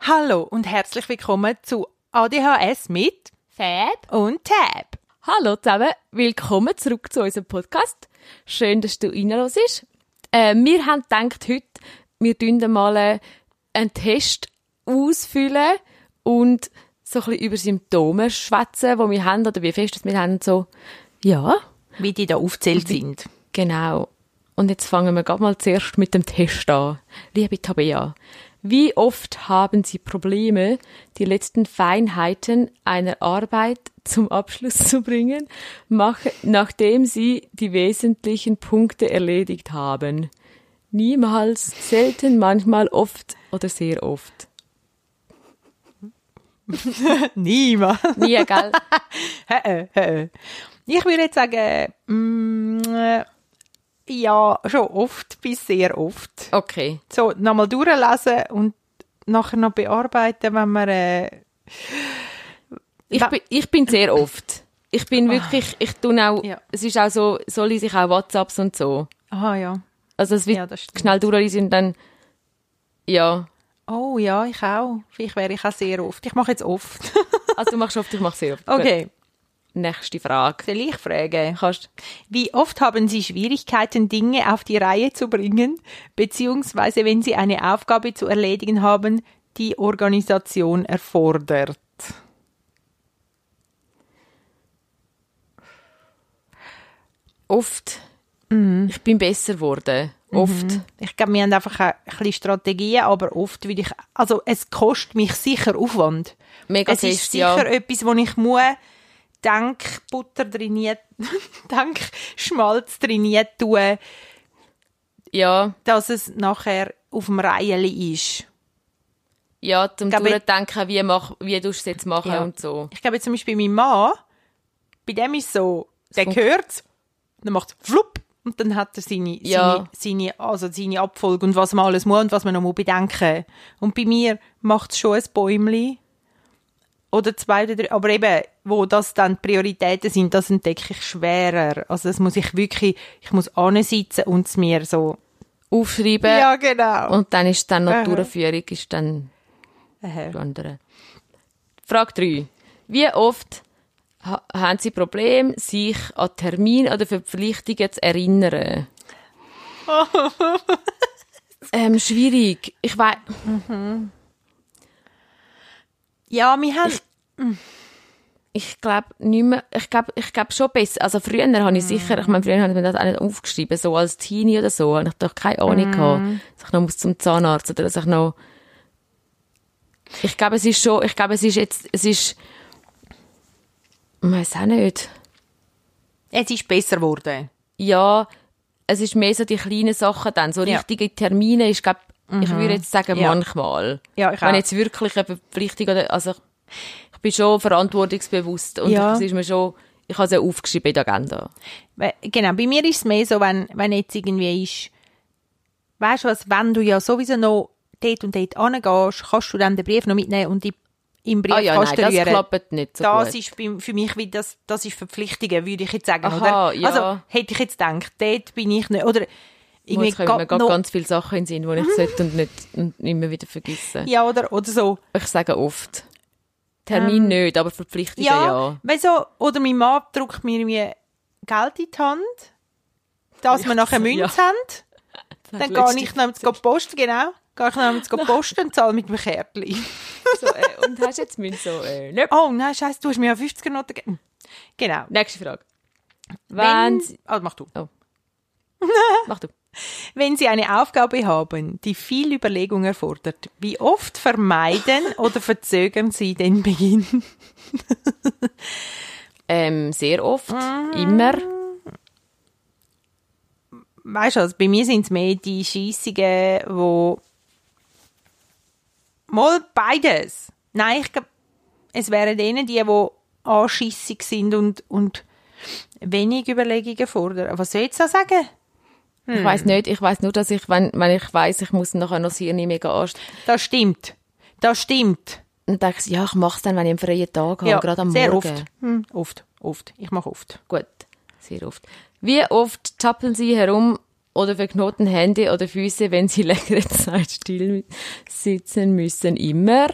Hallo und herzlich willkommen zu ADHS mit Fab. und Tab. Hallo zusammen, willkommen zurück zu unserem Podcast. Schön, dass du reinhörst. Äh, wir haben gedacht, heute, wir tun mal äh, einen Test ausfüllen und so ein bisschen über Symptome schwätzen, die wir haben oder wie fest dass wir haben. So, ja, Wie die da aufzählt sind. genau. Und jetzt fangen wir gerade mal zuerst mit dem Test an. Liebe Tabea, wie oft haben Sie Probleme, die letzten Feinheiten einer Arbeit zum Abschluss zu bringen, nachdem Sie die wesentlichen Punkte erledigt haben? Niemals, selten, manchmal, oft oder sehr oft. Niemand. Nie, gell? Ich würde jetzt sagen, mm, äh, ja, schon oft bis sehr oft. Okay. So, nochmal durchlesen und nachher noch bearbeiten, wenn man... Äh, Ich bin, ich bin sehr oft. Ich bin wirklich, ich tue auch, Ja. es ist auch so, so lese ich auch WhatsApps und so. aha, ja. Also es wird Ja, schnell durchlesen und dann, ja. Oh ja, ich auch. Vielleicht wäre ich auch sehr oft. Ich mache jetzt oft. Also du machst oft, ich mache sehr oft. Gut. Okay, Nächste Frage. soll ich fragen? Kannst, Wie oft haben Sie Schwierigkeiten, Dinge auf die Reihe zu bringen, beziehungsweise wenn Sie eine Aufgabe zu erledigen haben, die Organisation erfordert? oft, Mhm. ich bin besser geworden. Oft. Ich glaube, wir haben einfach ein bisschen Strategien, aber oft will ich, also es kostet mich sicher Aufwand. Mega es ist sicher ja. etwas, wo ich muss Denkbutter trainiert, Denkschmalz trainiert tun, Ja, dass es nachher auf dem Reihen ist. ja, zum Durchdenken, wie, mach, wie du es jetzt machen Ja. und so. Ich glaube zum Beispiel mein Mann, bei dem ist so, der hört dann macht es flupp und dann hat er seine, Ja. seine, seine, also seine Abfolge und was man alles muss und was man noch muss bedenken. Und bei mir macht es schon ein Bäumli oder zwei oder drei, aber eben, wo das dann die Prioritäten sind, das entdecke ich schwerer. Also das muss ich wirklich, ich muss ansitzen und es mir so, Aufschreiben. ja genau. Und dann ist dann noch Aha. die Durchführung, ist dann Aha. andere. Frage 3. Wie oft haben Sie Probleme, sich an Termin oder Verpflichtungen zu erinnern? ähm, schwierig. Ich weiß, Ja, wir haben, ich glaube nicht mehr, ich glaube ich glaub schon besser. Also früher habe ich sicher, ich meine, früher habe ich mir das auch nicht aufgeschrieben, so als Teenie oder so, habe ich doch keine Ahnung gehabt, dass ich noch muss zum Zahnarzt oder dass ich noch, ich glaube, es ist schon, ich glaube, es ist jetzt, es ist, ich weiß auch nicht. es ist besser geworden. Ja, es ist mehr so die kleinen Sachen dann, so Ja. richtige Termine ist, glaube ich würde jetzt sagen, Ja. manchmal. Ja, ich Wenn auch. jetzt wirklich eine Verpflichtung oder, also ich, bin schon verantwortungsbewusst und Ja. es ist mir schon, ich habe es ja aufgeschrieben in der Agenda. Genau, bei mir ist es mehr so, wenn, wenn jetzt irgendwie ist, weißt du was, wenn du ja sowieso noch dort und dort angehst, kannst du dann den Brief noch mitnehmen und die, im Brief Ah ja, nein, das klappt nicht so das gut. ist für mich wie das, das ist Verpflichtungen, würde ich jetzt sagen, Aha, oder? ja. Also, hätte ich jetzt gedacht, dort bin ich nicht, oder irgendwie Jetzt kommen mir gerade noch, ganz viele Sachen in den Sinn, die ich sollte und nicht und immer wieder vergessen. ja, oder, oder so. Ich sage oft. Termin nicht, aber Verpflichtungen Ja, ja. du, oder mein Mann drückt mir irgendwie Geld in die Hand, dass wir nachher Münze ja. haben. Dann gehe ich noch zu posten, genau. Gehe ich noch zu posten und zahle mit dem Kärtchen. So, äh, und hast jetzt mit so, äh, nicht. Oh nein, scheiße, du hast mir ja 50er Noten gegeben. Genau. Nächste Frage. Wenn, Wenn, Sie- ah, mach du. mach du. Wenn Sie eine Aufgabe haben, die viel Überlegung erfordert, wie oft vermeiden oder verzögern Sie den Beginn? Ähm, sehr oft, Mhm. immer. Weißt du, also bei mir sind es mehr die Scheissungen, wo mal beides. Nein, ich glaube, es wären denen die, die anschissig sind und, und wenig Überlegungen fordern. Was soll ich da sagen? Ich weiß nicht, ich weiß nur, dass ich, wenn, wenn ich weiß, ich muss nachher noch sehr nicht mega anstrengen. Das stimmt. Das stimmt. dann denke ich, ja, ich mache es dann, wenn ich einen freien Tag habe, Ja, gerade am sehr Morgen. oft. Hm, oft, oft. Ich mache oft. Gut, sehr oft. Wie oft zappeln Sie herum oder verknoten Hände oder Füße, wenn Sie längere Zeit still sitzen müssen? Immer.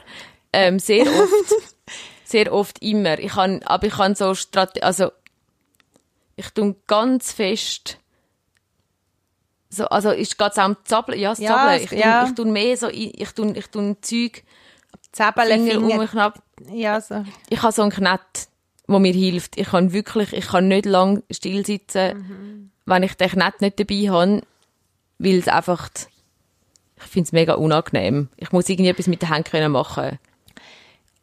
Ähm, sehr oft. sehr oft immer. Ich kann, aber ich kann so Strate also ich tue ganz fest so, also ist gerade am Zappeln, ja, das Ja, Zappeln. Ich, tue, ja. ich tue mehr so, ich, ich tue, ich tue Zeug, Zäbele, Finger um Finger. mich knapp. Ja, so. Ich habe so einen Knett, der mir hilft. Ich kann wirklich, ich kann nicht lang still sitzen, wenn ich den Knett nicht dabei habe, weil es einfach, ich finde es mega unangenehm. Ich muss irgendwie etwas mit den Händen können machen.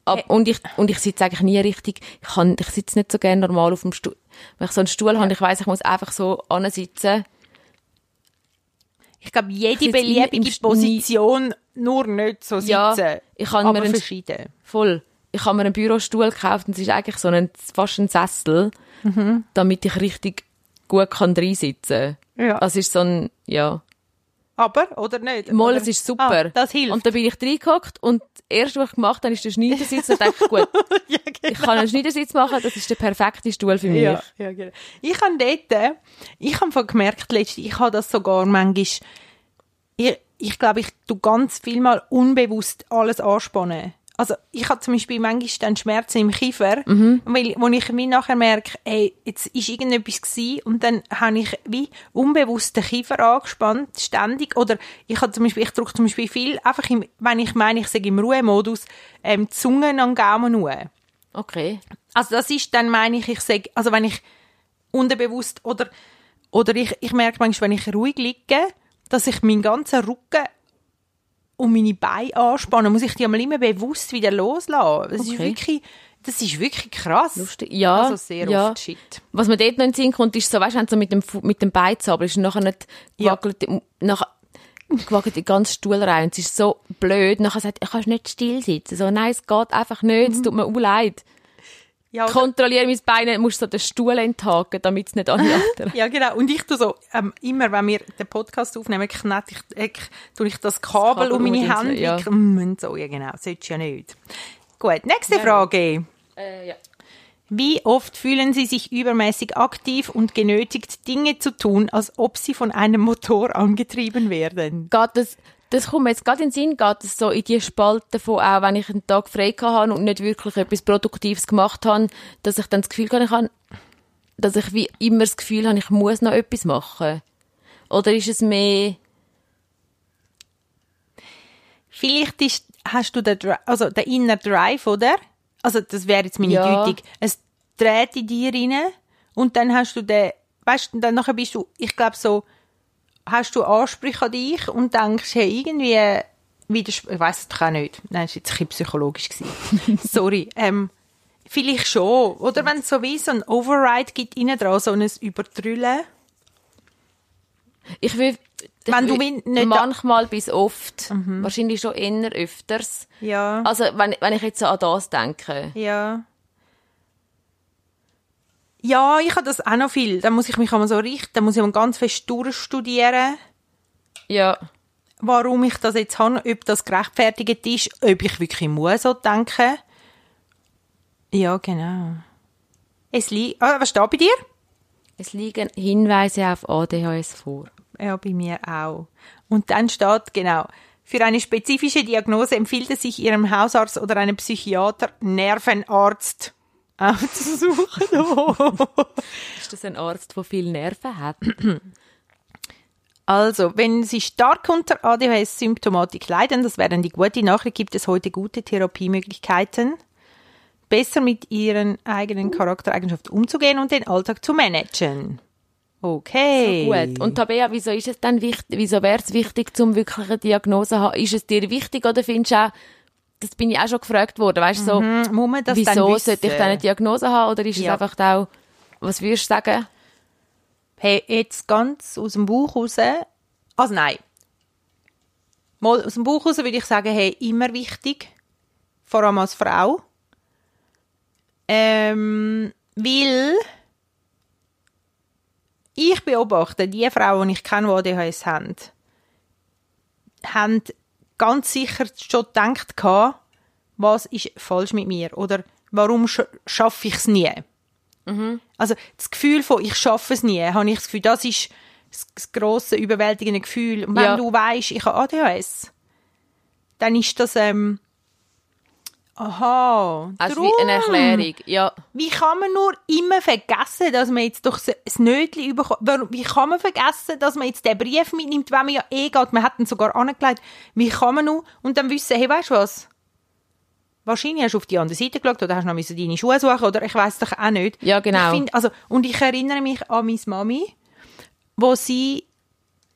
Ab, und, ich, und ich sitze eigentlich nie richtig, ich, kann, ich sitze nicht so gerne normal auf dem Stuhl. Wenn ich so einen Stuhl habe, ich weiß, ich muss einfach so ansitzen. Ich glaube, jede im beliebige Position, nur nicht so sitzen. Ja, ich kann aber mir einen- verschieden. Voll. Ich habe mir einen Bürostuhl gekauft und es ist eigentlich so ein, fast ein Sessel, damit ich richtig gut kann reinsitzen kann. Ja. Das ist so ein, ja. Aber, oder nicht? Mal, es ist super. Ah, das hilft. Und dann bin ich reingehockt und das erste, was ich gemacht habe, ist der Schneidersitz und dachte, gut, ja, genau. ich kann einen Schneidersitz machen, das ist der perfekte Stuhl für mich. Ja, ja, genau. Ich habe dort, ich habe gemerkt, letztens, ich habe das sogar manchmal, ich, ich glaube, ich tu ganz viel mal unbewusst alles anspannen. Also, ich habe zum Beispiel manchmal dann Schmerzen im Kiefer, weil, wo ich mir nachher merke, ey, jetzt ist irgendetwas gewesen und dann habe ich wie unbewusst den Kiefer angespannt, ständig. Oder ich habe zum Beispiel, ich drücke zum Beispiel viel, einfach im, wenn ich meine, ich sage im Ruhemodus, ähm, die Zunge an den Gaumen hoch. Okay. Also das ist dann, meine ich, ich sage, also wenn ich unterbewusst oder, oder ich, ich merke manchmal, wenn ich ruhig liege, dass ich meinen ganzen Rücken und meine Beine anspanne, muss ich die einmal immer bewusst wieder loslassen. Das ist Okay. wirklich, das ist wirklich krass. Lustig. Ja, Also sehr ja. oft Shit. Was mir dort noch in den Sinn kommt, ist so, weißt du, wenn du so mit dem, mit dem Bein zappelst und nachher nicht Ja. wackelt, nachher wackelt die ganze Stuhl rein und es ist so blöd. Nachher sagt, du kannst nicht still sitzen. So, nein, es geht einfach nicht, es tut mir auch leid. Ja, Kontrolliere mein Bein, nicht, musst so den Stuhl enthaken, damit es nicht anderen. Ja, genau. Und ich tue so, ähm, immer wenn wir den Podcast aufnehmen, knete ich, äh, tue ich das Kabel, Kabel um meine Hände. Ja. Ja. Und so, ja genau. Solltest ja nicht. Gut, nächste Frage. äh, ja. Wie oft fühlen Sie sich übermäßig aktiv und genötigt, Dinge zu tun, als ob Sie von einem Motor angetrieben werden? Geht das, das kommt mir jetzt gerade in den Sinn, geht es so in die Spalte von auch, wenn ich einen Tag frei habe und nicht wirklich etwas Produktives gemacht habe, dass ich dann das Gefühl habe, ich habe, dass ich wie immer das Gefühl habe, ich muss noch etwas machen. Oder ist es mehr, Vielleicht ist, hast du den, also den Inner Drive, oder? Also, das wäre jetzt meine Ja. Deutung. Es dreht in dir rein und dann hast du den, weißt du, dann nachher bist du, ich glaube so, hast du Ansprüche an dich und denkst, hey, irgendwie, widers- ich weiß es auch nicht. Nein, das war jetzt ein bisschen psychologisch. Sorry. Ähm, vielleicht schon. Oder wenn es so wie so ein Override gibt, innen dran, so ein Übertrüllen. ich will, Wenn du will nicht- manchmal bis oft, wahrscheinlich schon eher öfters. Ja. Also, wenn, wenn ich jetzt so an das denke. Ja. Ja, ich habe das auch noch viel. Da muss ich mich einmal so richten, da muss ich mal ganz fest durchstudieren, Ja. warum ich das jetzt habe, ob das gerechtfertigt ist, ob ich wirklich muss so denken. Ja, genau. Es liegt, ah, was steht bei dir? Es liegen Hinweise auf ADHS vor. Ja, bei mir auch. Und dann steht, genau, für eine spezifische Diagnose empfiehlt es sich Ihrem Hausarzt oder einem Psychiater, Nervenarzt aufzusuchen. Oh. Ist das ein Arzt, der viel Nerven hat? Also, wenn Sie stark unter ADHS-Symptomatik leiden, das wäre die gute Nachricht, gibt es heute gute Therapiemöglichkeiten, besser mit Ihren eigenen Charaktereigenschaften umzugehen und den Alltag zu managen. Okay. Gut. Und Tabea, wieso ist es dann wichtig, wieso wäre es wichtig, zum wirklich eine Diagnose zu haben? Ist es dir wichtig oder findest du auch, das bin ich auch schon gefragt worden, weißt du, so, Hm, das dann wieso sollte ich dann eine Diagnose haben oder ist Ja. es einfach auch, was würdest du sagen? Hey, jetzt ganz aus dem Bauch raus. Also nein. Mal aus dem Bauch raus würde ich sagen, hey, immer wichtig. Vor allem als Frau. Ähm, weil ich beobachte, die Frauen, die ich kenne, die ADHS haben, haben ganz sicher schon gedacht, gehabt, was ist falsch mit mir oder warum sch schaffe ich es nie. Also das Gefühl von ich schaffe es nie, habe ich das Gefühl, das ist das, das grosse überwältigende Gefühl. Und wenn Ja. du weißt, ich habe ADHS, dann ist das ähm, aha. Also wie eine drum. Erklärung. Ja. Wie kann man nur immer vergessen, dass man jetzt doch ein Nötchen überkommt? Warum- Wie kann man vergessen, dass man jetzt den Brief mitnimmt, wenn man ja eh geht? Man hat ihn sogar angelegt. Wie kann man nur und dann wissen, hey, weißt du was? Wahrscheinlich hast du auf die andere Seite geschaut oder hast noch deine Schuhe suchen oder ich weiß doch auch nicht. Ja, genau. Ich find, also, und ich erinnere mich an meine Mami, wo sie,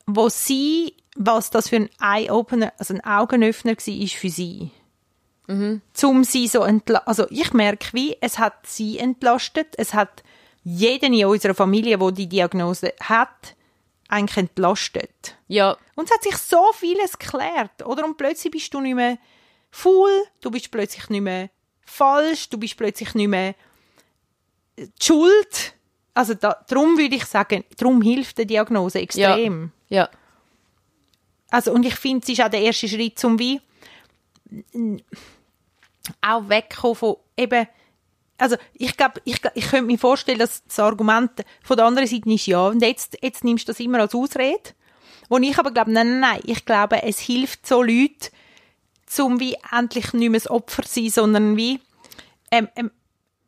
wo sie, was das für ein Eye-Opener, also ein Augenöffner war für sie zum sie so also ich merke wie es hat sie entlastet. Es hat jeden in unserer Familie wo die Diagnose hat eigentlich entlastet. Ja. und es hat sich so vieles geklärt oder? Und plötzlich bist du nicht mehr faul du bist plötzlich nicht mehr falsch du bist plötzlich nicht mehr äh, die Schuld. Also da, darum würde ich sagen darum hilft die Diagnose extrem. Ja. also, und ich finde, es ist auch der erste Schritt, um wie auch wegkommen von eben, also ich glaube, ich, ich könnte mir vorstellen, dass das Argument von der anderen Seite ist ja, und jetzt, jetzt nimmst du das immer als Ausrede, wo ich aber glaube, nein, nein, nein, ich glaube, es hilft so Leuten, zum wie endlich nicht mehr das Opfer sein, sondern wie, ähm, ähm,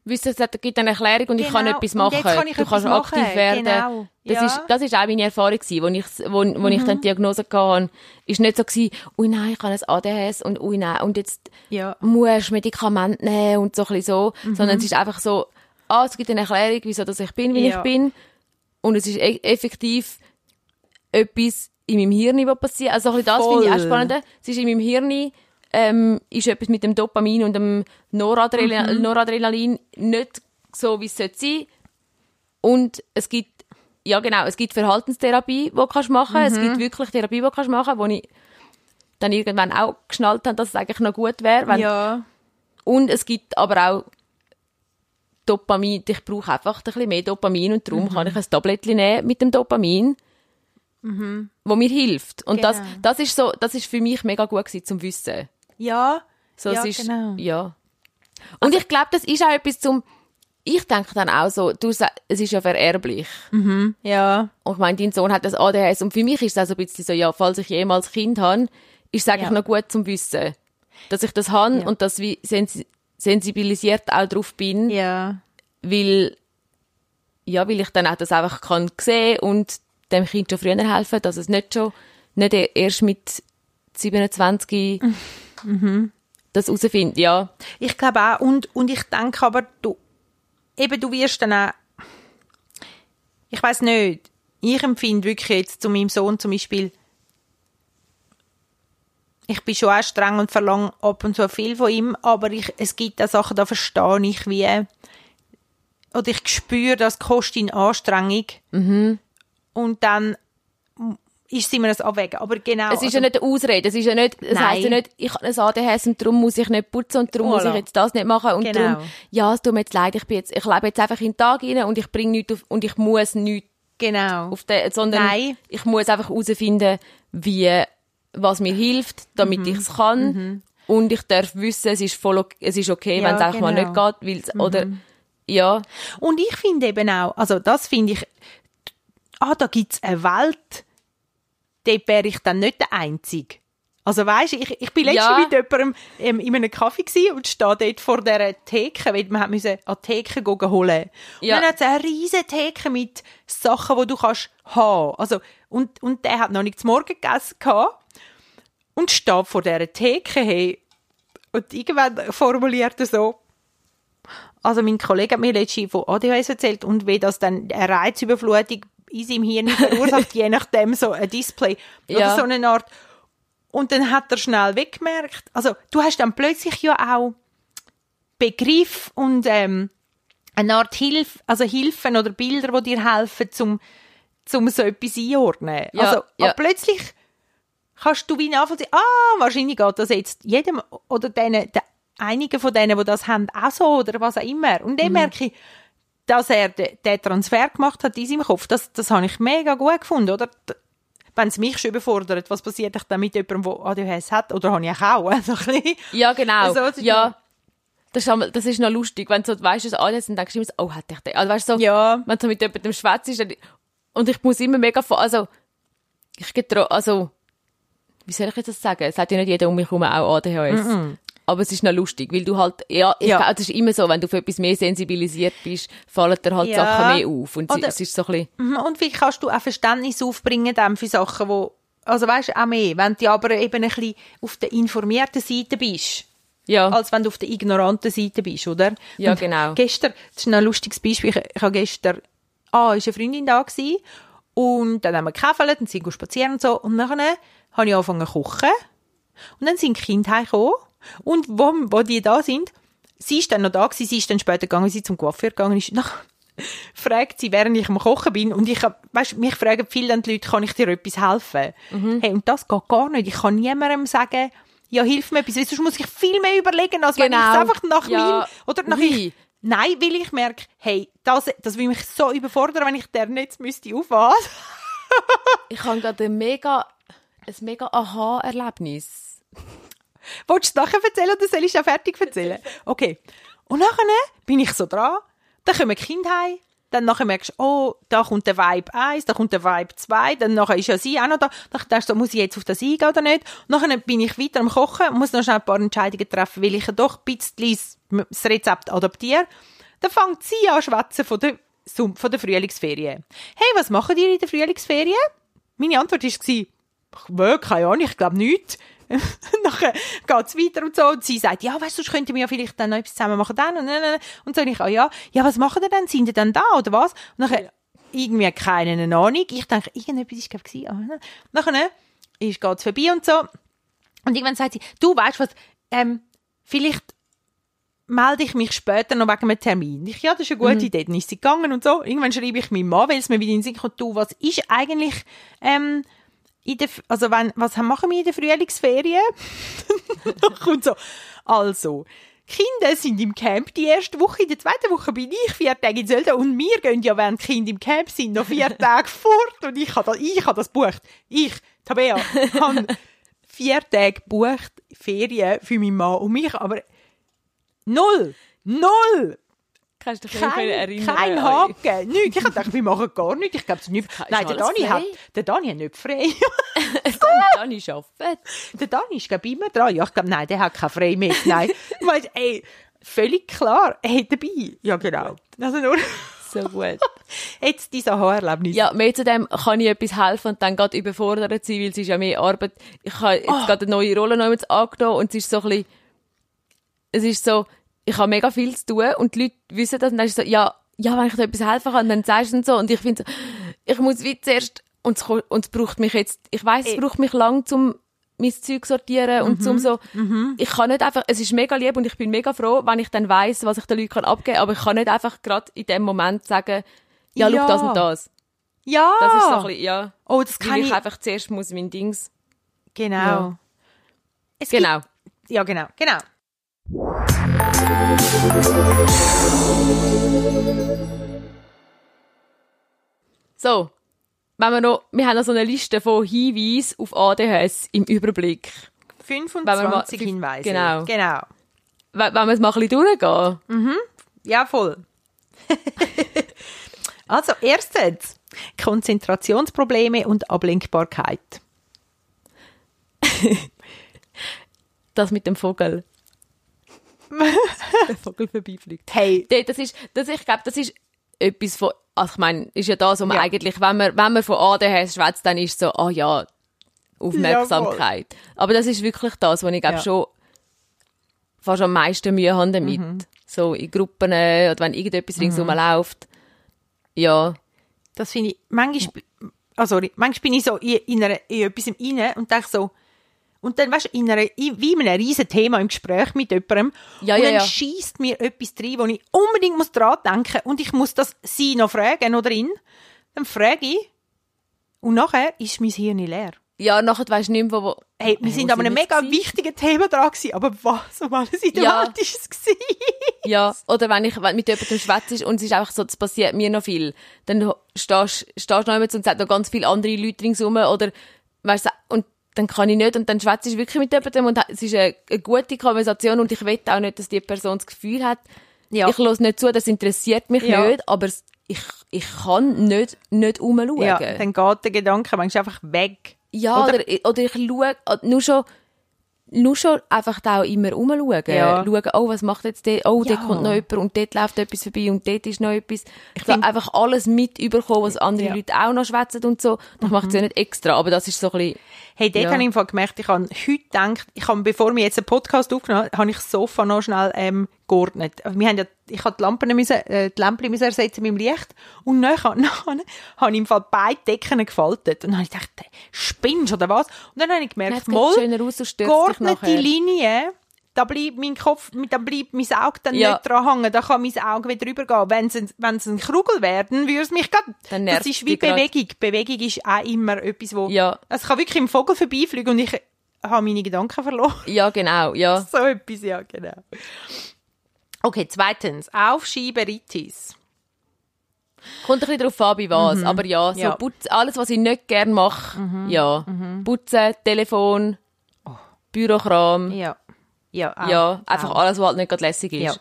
Wissen, es gibt eine Erklärung und ich kann Genau. etwas machen. kann du etwas kannst aktiv machen. werden. Genau. Das, Ja. Mhm. ist, das ist auch meine Erfahrung gewesen, wo ich, wo, wo ich dann die Diagnose hatte. Ist nicht so gewesen, ui nein, ich habe ein ADHS und ui nein, und jetzt Ja. musst du Medikamente nehmen und so ein bisschen so. Mhm. Sondern es ist einfach so, ah, es gibt eine Erklärung, wieso dass ich bin, wie Ja. ich bin. Und es ist e effektiv etwas in meinem Hirn, was passiert. Also ein bisschen das finde ich auch spannend. Es ist in meinem Hirn, ähm, ist etwas mit dem Dopamin und dem Noradrenalin, Mhm. Noradrenalin nicht so, wie es sollte sein. Und es gibt, ja genau, es gibt Verhaltenstherapie, die du kannst machen. Es Mhm. gibt wirklich Therapie, die du kannst machen, wo ich dann irgendwann auch geschnallt habe, dass es eigentlich noch gut wäre. Ja, Und es gibt aber auch Dopamin. Ich brauche einfach ein bisschen mehr Dopamin und Mhm. darum kann ich ein Tablettchen nehmen mit dem Dopamin, wo mir hilft. Und das, Genau. das ist so, das ist für mich mega gut gewesen, zum Wissen. Ja, So, ja, es ist, genau. ja. Und ich glaube, das ist auch etwas zum, ich denke dann auch so, du, es ist ja vererblich. ja, Und ich meine, dein Sohn hat das ADHS und für mich ist es auch so ein bisschen so, ja, falls ich jemals Kind habe, ist es eigentlich Ja. noch gut zum Wissen, dass ich das habe Ja. und dass ich sensi sensibilisiert auch drauf bin, ja, weil, ja, weil ich dann auch das einfach kann sehen und dem Kind schon früher helfen, dass es nicht schon, nicht erst mit 27 das herausfindet, ja. Ich glaube auch, und, und ich denke aber, du, eben, du wirst dann auch, ich weiß nicht, ich empfinde wirklich jetzt zu meinem Sohn zum Beispiel, ich bin schon auch streng und verlange ab und zu viel von ihm, aber ich, es gibt auch Sachen, da verstehe ich wie, oder ich spüre, das kostet ihn Anstrengung. Und dann ist es immer ein Abwägen. Aber genau. Es ist ja nicht eine Ausrede, es ist ja nicht, es Nein. heisst ja nicht, ich habe ein ADHS und darum muss ich nicht putzen und darum muss Voilà. ich jetzt das nicht machen und Genau. darum, ja, es tut mir jetzt leid, ich bin jetzt, ich lebe jetzt einfach in den Tag rein und ich bringe nichts auf, und ich muss nichts genau. auf den, sondern Nein. ich muss einfach herausfinden, wie, was mir hilft, damit Mhm. ich es kann und ich darf wissen, es ist voll, ok- es ist okay, Ja, wenn es einfach mal nicht genau. geht, weil's, oder, ja, Und ich finde eben auch, also das finde ich, ah, da gibt es eine Welt, dort wäre ich dann nicht der Einzige. Also weisst du, ich, ich bin letztens Ja. mit jemandem ähm, in einem Kaffee gsi und stehe dort vor dieser Theke, weil man hat müssen an die Theke holen. Und Ja. dann hat es eine riesige Theke mit Sachen, die du kannst haben. Also, und, und der hat noch nicht zum Morgen gegessen gehabt und steht vor dieser Theke, hey, und irgendwann formuliert er so, also mein Kollege hat mir letztens von ADHS erzählt und wie das dann eine Reizüberflutung in seinem Hirn verursacht, je nachdem so ein Display oder Ja. so eine Art. Und dann hat er schnell weggemerkt, also du hast dann plötzlich ja auch Begriff und ähm, eine Art Hilfe, also Hilfen oder Bilder, die dir helfen, zum, zum so etwas einordnen. Ja, also ja. aber plötzlich kannst du wie nachvollziehen, ah, wahrscheinlich geht das jetzt jedem oder denen, de, einigen von denen, die das haben, auch so oder was auch immer. Und Mhm. dann merke ich, dass er de, den Transfer gemacht hat in seinem Kopf. Das, das habe ich mega gut gefunden, oder? Wenn es mich schon überfordert, was passiert echt dann mit jemandem, der ADHS hat? Oder habe ich auch? Also ein bisschen. Ja, genau. Also, also ja. Das ist, das ist noch lustig, wenn du so, weißt, so alles, dann denkst du immer so, oh, hat ich den. Also, weißt du, so, Ja. wenn du so mit jemandem schwätzt, und ich muss immer mega also, ich getrau, also, wie soll ich jetzt das sagen? Es hat ja nicht jeder um mich herum auch ADHS. Aber es ist noch lustig, weil du halt, ja, ich, Ja. es ist immer so, wenn du für etwas mehr sensibilisiert bist, fallen dir halt Ja. Sachen mehr auf. Und Oder- es ist so ein bisschen, Mhm, Und vielleicht kannst du auch Verständnis aufbringen dann für Sachen, wo, also weißt auch mehr, wenn du aber eben ein bisschen auf der informierten Seite bist, ja. als wenn du auf der ignoranten Seite bist, oder? Ja, Und genau. Gestern, das ist ein lustiges Beispiel, ich, ich habe gestern, ah, ist eine Freundin da gewesen, und dann haben wir gekäfelt und sind spazieren und so, und dann habe ich angefangen zu kochen, und dann sind die Kinder heimgekommen, und wo, wo die da sind, sie ist dann noch da gewesen, sie ist dann später gegangen, sie zum Coiffeur gegangen, ist nach, fragt sie, während ich am Kochen bin, und ich weißt, mich fragen viele dann die Leute, kann ich dir etwas helfen? Mhm. Hey, und das geht gar nicht. Ich kann niemandem sagen, ja, hilf mir etwas, sonst muss ich viel mehr überlegen, als wenn ich es Genau. einfach nach Ja. meinem, oder nach Ui. ich, nein, weil ich merke, hey, das, das will mich so überfordern, wenn ich der nicht müsste auf was. Ich habe gerade ein mega, ein mega Aha-Erlebnis. Wolltest du es nachher erzählen oder soll ich es auch fertig erzählen? Okay. Und nachher bin ich so dran, dann kommen die Kinder heim, dann nachher merkst du, oh, da kommt der Vibe 1, da kommt der Vibe 2, dann nachher ist ja sie auch noch da. Dann denkst du, muss ich jetzt auf das eingehen oder nicht? Und nachher bin ich weiter am Kochen, muss noch schnell ein paar Entscheidungen treffen, weil ich ja doch ein bisschen das Rezept adaptiere. Dann fängt sie an zu schwätzen von der, von der Frühlingsferien. Hey, was machen ihr in der Frühlingsferien? Meine Antwort war, ich will, keine Ahnung, ich glaube nicht. Nachher geht's weiter und so. Und sie sagt, ja, weißt du, sonst könnten wir ja vielleicht dann noch etwas zusammen machen. Dann und, und, und. und so. Und ich, ah, ja, ja, was machen ihr denn? Sind ihr dann da oder was? Und nachher, irgendwie keine Ahnung. Ich denke, irgendetwas ist, glaube ich, gewesen. Ah, Nachher, ist, geht's vorbei und so. Und irgendwann sagt sie, du weißt was, ähm, vielleicht melde ich mich später noch wegen einem Termin. Ich, ja, das ist eine gute Idee. Dann ist sie gegangen und so. Irgendwann schreibe ich meinem Mann, weil es mir wieder in den Sinn kommt, du, was ist eigentlich, ähm, der, also wenn, was machen wir in der Frühlingsferien? Kommt so, also, Kinder sind im Camp die erste Woche, in der zweiten Woche bin ich vier Tage in Sölden und wir gehen ja, während die Kinder im Camp sind, noch vier Tage fort und ich habe das, ich habe das bucht. Ich, Tabea, habe vier Tage gebucht, Ferien für meinen Mann und mich, aber null, null, Kannst du dich kein, erinnern? kein Haken, nichts. Ich gedacht, wir machen gar nichts. Ich glaube, es nicht. Nein, der Dani, frei. hat, der Dani hat nicht frei. Dann ist arbeitet. der Dani ist, glaube ich, immer dran. Ja, ich glaube, nein, der hat kein frei mehr. Nein. Weißt, ey, völlig klar, er hat dabei. Ja, genau. Also nur, So gut. jetzt dieses Aha-Erlebnis. Ja, mehr zu dem kann ich etwas helfen und dann gerade überfordert sein, weil es ist ja mehr Arbeit. Ich habe jetzt gerade eine neue Rolle noch angenommen und es ist so ein bisschen, es ist so, ich habe mega viel zu tun und die Leute wissen das und dann ist so, ja, ja, wenn ich dir etwas helfen kann, dann sagst du und so und ich finde so, ich muss wie zuerst, und es, und es braucht mich jetzt, ich weiß es Ey. braucht mich lang zum mein Zeug sortieren und zum so, ich kann nicht einfach, es ist mega lieb und ich bin mega froh, wenn ich dann weiß, was ich den Leuten kann abgeben kann, aber ich kann nicht einfach gerade in dem Moment sagen, ja, Ja. schau das und das. ja. Das ist so ein bisschen, ja. oh, das Weil kann ich ich. einfach zuerst muss mein Dings. Genau. Ja. Genau. Gibt, ja, genau, genau. So. Wenn wir noch, wir haben noch so eine Liste von Hinweisen auf ADHS im Überblick. 25 fünf- Hinweise. genau. Genau. Wenn wenn wir es mal ein bisschen durchgehen. Ja, voll. also, erstens. Konzentrationsprobleme und Ablenkbarkeit. Das mit dem Vogel. Der Vogel vorbeifliegt. Hey, Das ist, das, ich glaube, das ist etwas von, also ich meine, ist ja das, was man Ja. eigentlich, wenn man, wenn man von ADHS schwätzt, dann ist so, ah ja, Aufmerksamkeit. Aber das ist wirklich das, was ich glaube Ja. schon fast am meisten Mühe habe damit. Mhm. So in Gruppen äh, oder wenn irgendetwas ringsum läuft. Ja, das finde ich, manchmal, ah, sorry, manchmal bin ich so in, in, einer, in etwas rein und denke so, und dann, weißt du, in einer, in, wie in einem riesen Thema im Gespräch mit jemandem, Ja, und ja, dann ja. schießt mir etwas rein, wo ich unbedingt muss dran denken und ich muss das sie noch fragen oder ihn. Dann frage ich und nachher ist mein Hirn leer. ja, nachher weisst du nicht mehr, wo... Hey, wir Hey, sind an einem mega jetzt wichtigen Thema dran gewesen, aber was um alles in der Ja. Welt ist es gewesen? Ja, oder wenn ich mit jemandem schwätze und es ist einfach so, es passiert mir noch viel, dann stehst stehst du noch jemand und sagt noch ganz viele andere Leute ringsum oder weißt du, und dann kann ich nicht und dann schwätze ich wirklich mit jemandem und es ist eine, eine gute Konversation und ich will auch nicht, dass die Person das Gefühl hat, Ja. ich höre nicht zu, das interessiert mich Ja. nicht, aber ich, ich kann nicht, nicht umschauen. Ja, dann geht der Gedanke manchmal einfach weg. Ja, Oder- oder, oder, ich schaue, nur schon, nur schon einfach da auch immer umschauen. Ja. Schauen, oh, was macht jetzt der? Oh, Ja. dort kommt noch jemand und dort läuft etwas vorbei und dort ist noch etwas. Ich find- einfach alles mit überkommen, was andere Ja. Mhm. Leute auch noch schwätzen und so. Das macht es ja nicht extra, aber das ist so ein bisschen, Hey, dort Ja. habe ich im Fall gemerkt, ich habe heute gedacht, ich habe, bevor wir jetzt einen Podcast aufgenommen habe ich das Sofa noch schnell ähm, geordnet. Wir haben ja, ich habe die Lampen müssen, äh, die Lampen müssen ersetzen mit dem Licht und nachher, nachher habe ich im Fall beide Decken gefaltet. Und dann habe ich gedacht, spinnst oder was? Und dann habe ich gemerkt, mal, geordnete. Linie, da bleibt mein Kopf, da bleibt mein Auge dann Ja. nicht dran hängen, da kann mein Auge wieder rübergehen. Wenn es ein, wenn es ein Krugel werden, würde es mich grad, Dann das ist wie dich grad. Bewegung. Bewegung ist auch immer etwas, wo, Ja. es kann wirklich im Vogel vorbeifliegen und ich habe meine Gedanken verloren. ja, genau, ja. so etwas, ja, genau. Okay, zweitens, Aufschieberitis. Kommt ein bisschen darauf an, bei was. Aber ja, so Mhm. Ja. Mhm. Putz, alles, was ich nicht gerne mache, ja. Putzen, Telefon, Bürokram, Ja. Ja, auch, ja, einfach auch. alles, was halt nicht gerade lässig ist. Ja.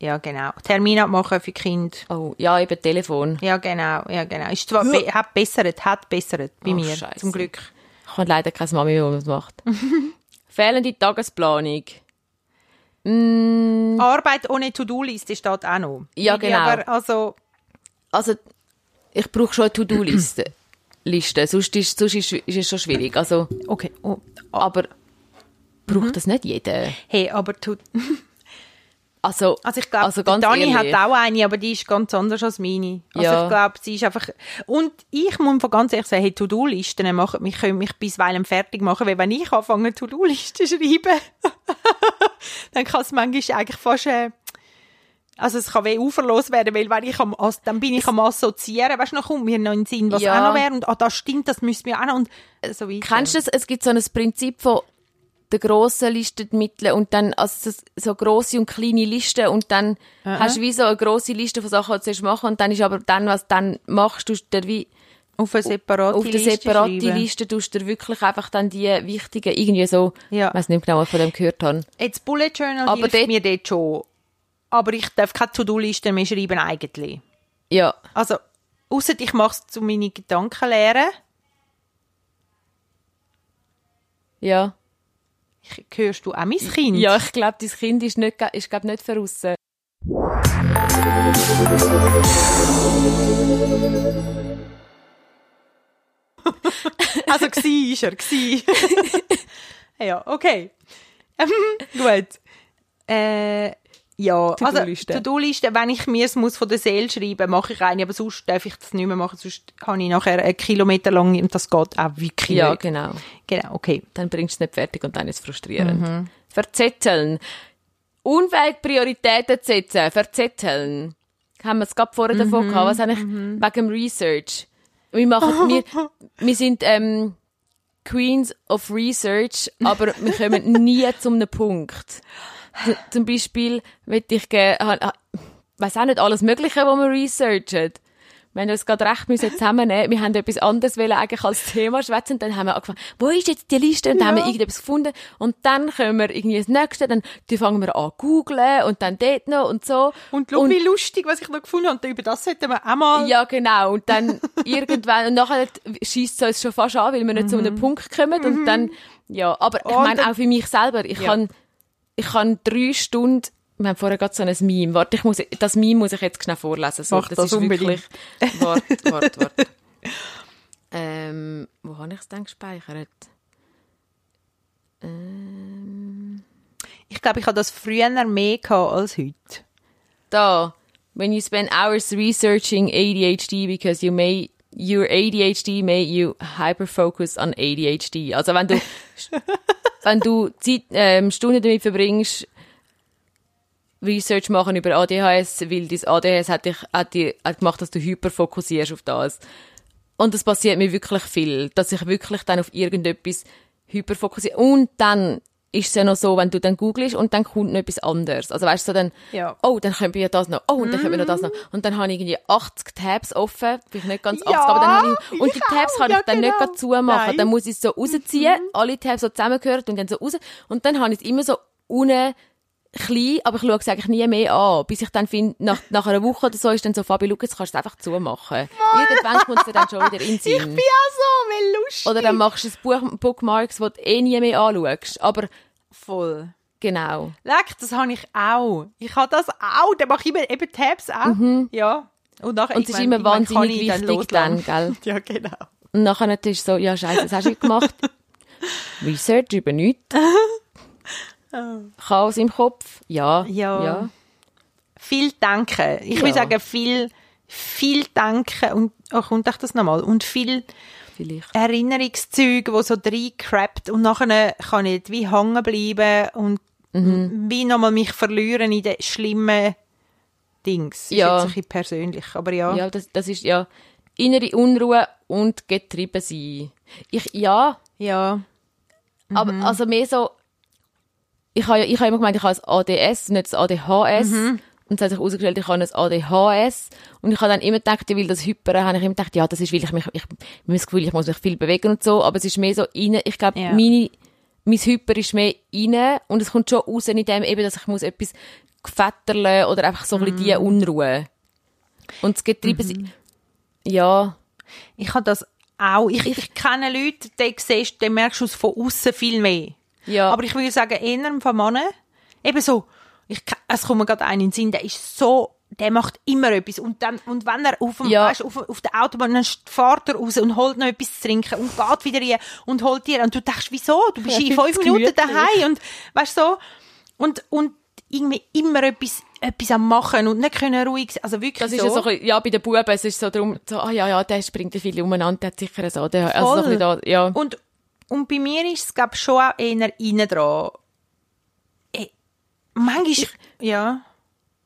ja, genau. Termin abmachen für Kind. Oh, ja, eben Telefon. Ja, genau, ja, genau. Ist zwar, be hat bessert, hat bessert bei Oh, mir, Scheisse. zum Glück. Ich habe leider keine Mami, die das macht. Fehlende Tagesplanung. Mm, Arbeit ohne To-Do-Liste steht auch noch. Ja, genau. Aber also, also, ich brauche schon eine To-Do-Liste. Liste. Sonst, ist, sonst ist, ist es schon schwierig. Also, okay. Oh, aber braucht das nicht jeder? hey, aber to Also, Also ich glaube, also Dani hat auch eine, aber die ist ganz anders als meine. Also Ja. ich glaube, sie ist einfach... Und ich muss von ganz ehrlich sagen, hey, To-Do-Listen machen mich, können mich bisweilen fertig machen, weil wenn ich anfange, To-Do-Listen zu schreiben, dann kann es manchmal eigentlich fast... Äh, also es kann weh uferlos werden, weil wenn ich am, dann bin ich am Assoziieren, weißt du, noch kommt mir noch in den Sinn, was Ja. auch noch wäre und ah, das stimmt, das müssen wir auch noch und äh, so weiter. Kennst du das? Es gibt so ein Prinzip von der grossen Liste die Mittel und dann also so grosse und kleine Listen und dann hast du wie so eine grosse Liste von Sachen, die du zuerst machen und dann ist aber dann, was du dann machst, du dir wie Auf eine separate auf der Liste schreiben. Liste tust du wirklich einfach dann die wichtigen, irgendwie so, Ja. ich weiss nicht genau, was ich von dem gehört habe. Jetzt Bullet Journal Aber hilft mir dort schon. Aber ich darf keine To-Do-Listen mehr schreiben eigentlich. Ja, Also, ausser ich mache es zu meine Gedanken leeren. ja. Hörst du auch mein Kind? Ja, ich glaube, dein Kind ist, nicht, ist glaub, nicht verrissen. Also, gsi ist er, gsi. ja, okay. Ähm, gut. Äh, ja, also, To-Do-Liste. To-Do-Liste, wenn ich mir es muss von der Seele schreiben, mache ich eine, aber sonst darf ich das nicht mehr machen, sonst habe ich nachher einen Kilometer lang und das geht auch wirklich Ja, nicht. genau. Genau, okay. Dann bringst du es nicht fertig und dann ist es frustrierend. Verzetteln. Unfähig Prioritäten zu setzen. Verzetteln. Haben wir es gerade vorher davon gehabt. Was habe ich wegen dem Research? Wir machen, wir, wir sind, ähm, Queens of Research, aber wir kommen nie zu einem Punkt. Zum Beispiel, möchte ich gerne, weiß auch nicht alles Mögliche, was wir researchen. Wir haben uns gerade recht müssen zusammennehmen. Wir haben etwas anderes wollen eigentlich als Thema schwätzen. Dann haben wir angefangen, wo ist jetzt die Liste? Und dann haben wir irgendetwas gefunden. Und dann können wir irgendwie das Nächste, dann die fangen wir an zu googlen und dann dort noch und so. Und schau, wie lustig, was ich noch gefunden habe. Und über das sollten wir auch mal... Ja, genau. Und dann irgendwann, und nachher schießt es uns schon fast an, weil wir nicht zu einem Punkt kommen. Und dann, ja, aber ich meine auch für mich selber, ich Ja. kann, ich kann drei Stunden, wir haben vorher gerade so ein Meme, warte, ich muss, das Meme muss ich jetzt schnell vorlesen. So, Mach das unbedingt. wirklich, warte, warte, warte. ähm, wo habe ich es denn gespeichert? Ich glaube, ich habe das früher mehr gehabt als heute. Da. When you spend hours researching ADHD because you may your ADHD made you hyper focus on ADHD. Also wenn du wenn du Zeit, ähm, Stunden damit verbringst, Research machen über ADHS, weil dein ADHS hat dich hat, dich, hat gemacht, dass du hyperfokussierst auf das. Und es passiert mir wirklich viel, dass ich wirklich dann auf irgendetwas hyperfokussiere. Und dann ist es ja noch so, wenn du dann googelst und dann kommt noch etwas anderes. Also weißt du, so dann, Ja. oh, dann können wir ja das noch, oh, und dann können wir noch das noch. Und dann habe ich irgendwie 80 Tabs offen, vielleicht nicht ganz 80, Ja, aber dann habe ich, und die ich Tabs kann ja, ich dann nicht genau. gerade zumachen. Nein. Mhm. Dann muss ich es so rausziehen, alle Tabs so zusammengehört und dann so raus. Und dann habe ich es immer so unten klein, aber ich schaue es eigentlich nie mehr an, bis ich dann finde, nach, nach einer Woche oder so ist dann so, Fabi, schau, jetzt kannst du es einfach zumachen. Irgendwann kommt es dann schon wieder in den Ich Sinn. bin auch so, wie lustig. Oder dann machst du ein Buch, Bookmarks, die du eh nie mehr anschaust. Aber Voll. genau. Leck, das habe ich auch. Ich habe das auch. Dann mache ich immer eben Tabs auch. Ja. Und, nachher, Mhm. Und es ist immer wahnsinnig ich dann wichtig dann, loslassen. gell? Ja, genau. Und nachher ist es so, ja, scheiße, das hast du gemacht. Research über nichts. Chaos im Kopf. Ja. Ja. ja. Viel denken. Ich Ja. will sagen, viel, viel denken. Und, oh, kommt euch das nochmal? Und viel Vielleicht. Erinnerungszüge, wo so reinkrappt und nachher kann ich wie hängen bleiben und Mhm. wie nochmal mich verlieren in den schlimmen Dings. Ja. Ist jetzt ein bisschen persönlich, aber ja. Ja, das, das ist ja innere Unruhe und getrieben sein. Ich, ja, Ja. aber also mehr so, ich habe ja, ich habe immer gemeint, ich habe ein ADS, nicht ein ADHS. Und es hat sich herausgestellt, ich habe ein ADHS. Und ich habe dann immer gedacht, weil das Hyperen, habe ich immer gedacht, ja, das ist, weil ich mich, ich, ich das Gefühl, ich muss mich viel bewegen und so. Aber es ist mehr so rein, ich glaube, Ja. meine, mein Hyper ist mehr rein. Und es kommt schon raus in dem eben, dass ich muss etwas gefetterle oder einfach so ein bisschen die Unruhe. Und das Getrieben, ja, Ich habe das auch. Ich, ich kenne Leute, die siehst, die merkst du es von außen viel mehr. ja. Aber ich würde sagen, eher von Männern. Eben so, ich, es kommt mir gerade einen in den Sinn, der ist so, der macht immer etwas. Und dann, und wenn er auf, dem, Ja. weißt, auf, auf der Autobahn, dann fährt er raus und holt noch etwas zu trinken und geht wieder rein und holt dir. Und du denkst, wieso? Du bist Ja, in fünf Minuten daheim und, weißt du, so. Und, und irgendwie immer etwas, etwas am machen und nicht können ruhig sein. Also wirklich Das ist so. ja so, bisschen- ja, bei den Buben, es ist so darum, so, ah ja, ja, der springt ja viel umeinander, der hat sicher ein ADHS. Also so da, ja. Und, und bei mir ist es, glaube ich, schon auch eher innen dran. Manchmal, ja.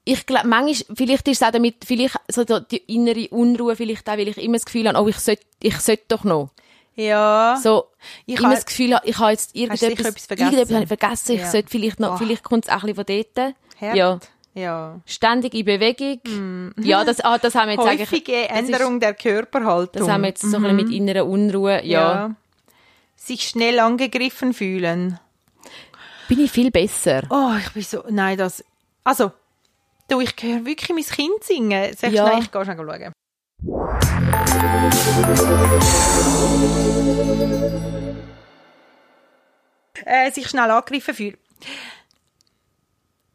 ich glaube, manchmal, vielleicht ist es auch damit, vielleicht so die, innere Unruhe, vielleicht auch, weil ich immer das Gefühl habe, oh, ich sollte, ich sollte doch noch. Ja. So, Ich immer habe- das Gefühl ich habe jetzt irgendetwas, etwas vergessen? irgendetwas habe ich vergessen, ich Ja. sollte vielleicht noch, Boah. vielleicht kommt es auch ein bisschen von dort. Herd. Ja. Ja. Ständig in Bewegung. Ja, das, ah, das haben wir jetzt eigentlich, Mhm. Häufige das ist- Änderung der Körperhaltung. das haben wir jetzt so ein bisschen mit innerer Unruhe, ja. ja. Sich schnell angegriffen fühlen. Bin ich viel besser. Oh, ich bin so, nein, das, also, du, ich höre wirklich mein Kind singen. Sag Ja. schnell, ich gehe schnell schauen. Äh, sich schnell angegriffen fühlen.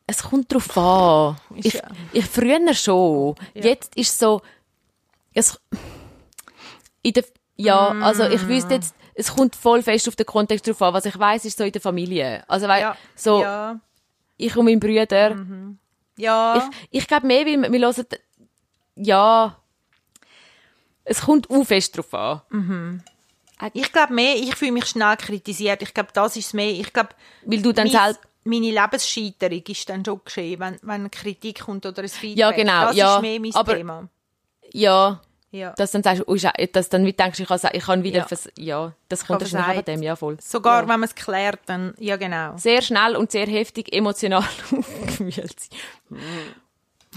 Es kommt drauf an. Ich, ja- ich früher schon. Jetzt ist so, es, in der, ja, also ich wüsste jetzt, es kommt voll fest auf den Kontext drauf an. Was ich weiß, ist so in der Familie. Also weil, Ja. so, Ja. ich und mein Bruder, Ja. ich, ich glaube mehr, weil wir, hören, ja, es kommt auch fest drauf an. Ich glaube mehr, ich fühle mich schnell kritisiert. Ich glaube, das ist mehr. Ich glaube, Weil du dann mein- selbst, meine Lebensscheiterung ist dann schon geschehen, wenn, wenn Kritik kommt oder ein Feedback. Ja, genau, Das ja, ist mehr mein aber- Thema. ja, Ja. dass dann sagst, oh, ist dass dann denkst, ich kann, ich kann wieder, Ja. vers- ja, das kommt schnell von dem, ja voll. Sogar ja. wenn man es klärt, dann, ja genau. sehr schnell und sehr heftig emotional aufgewühlt sein.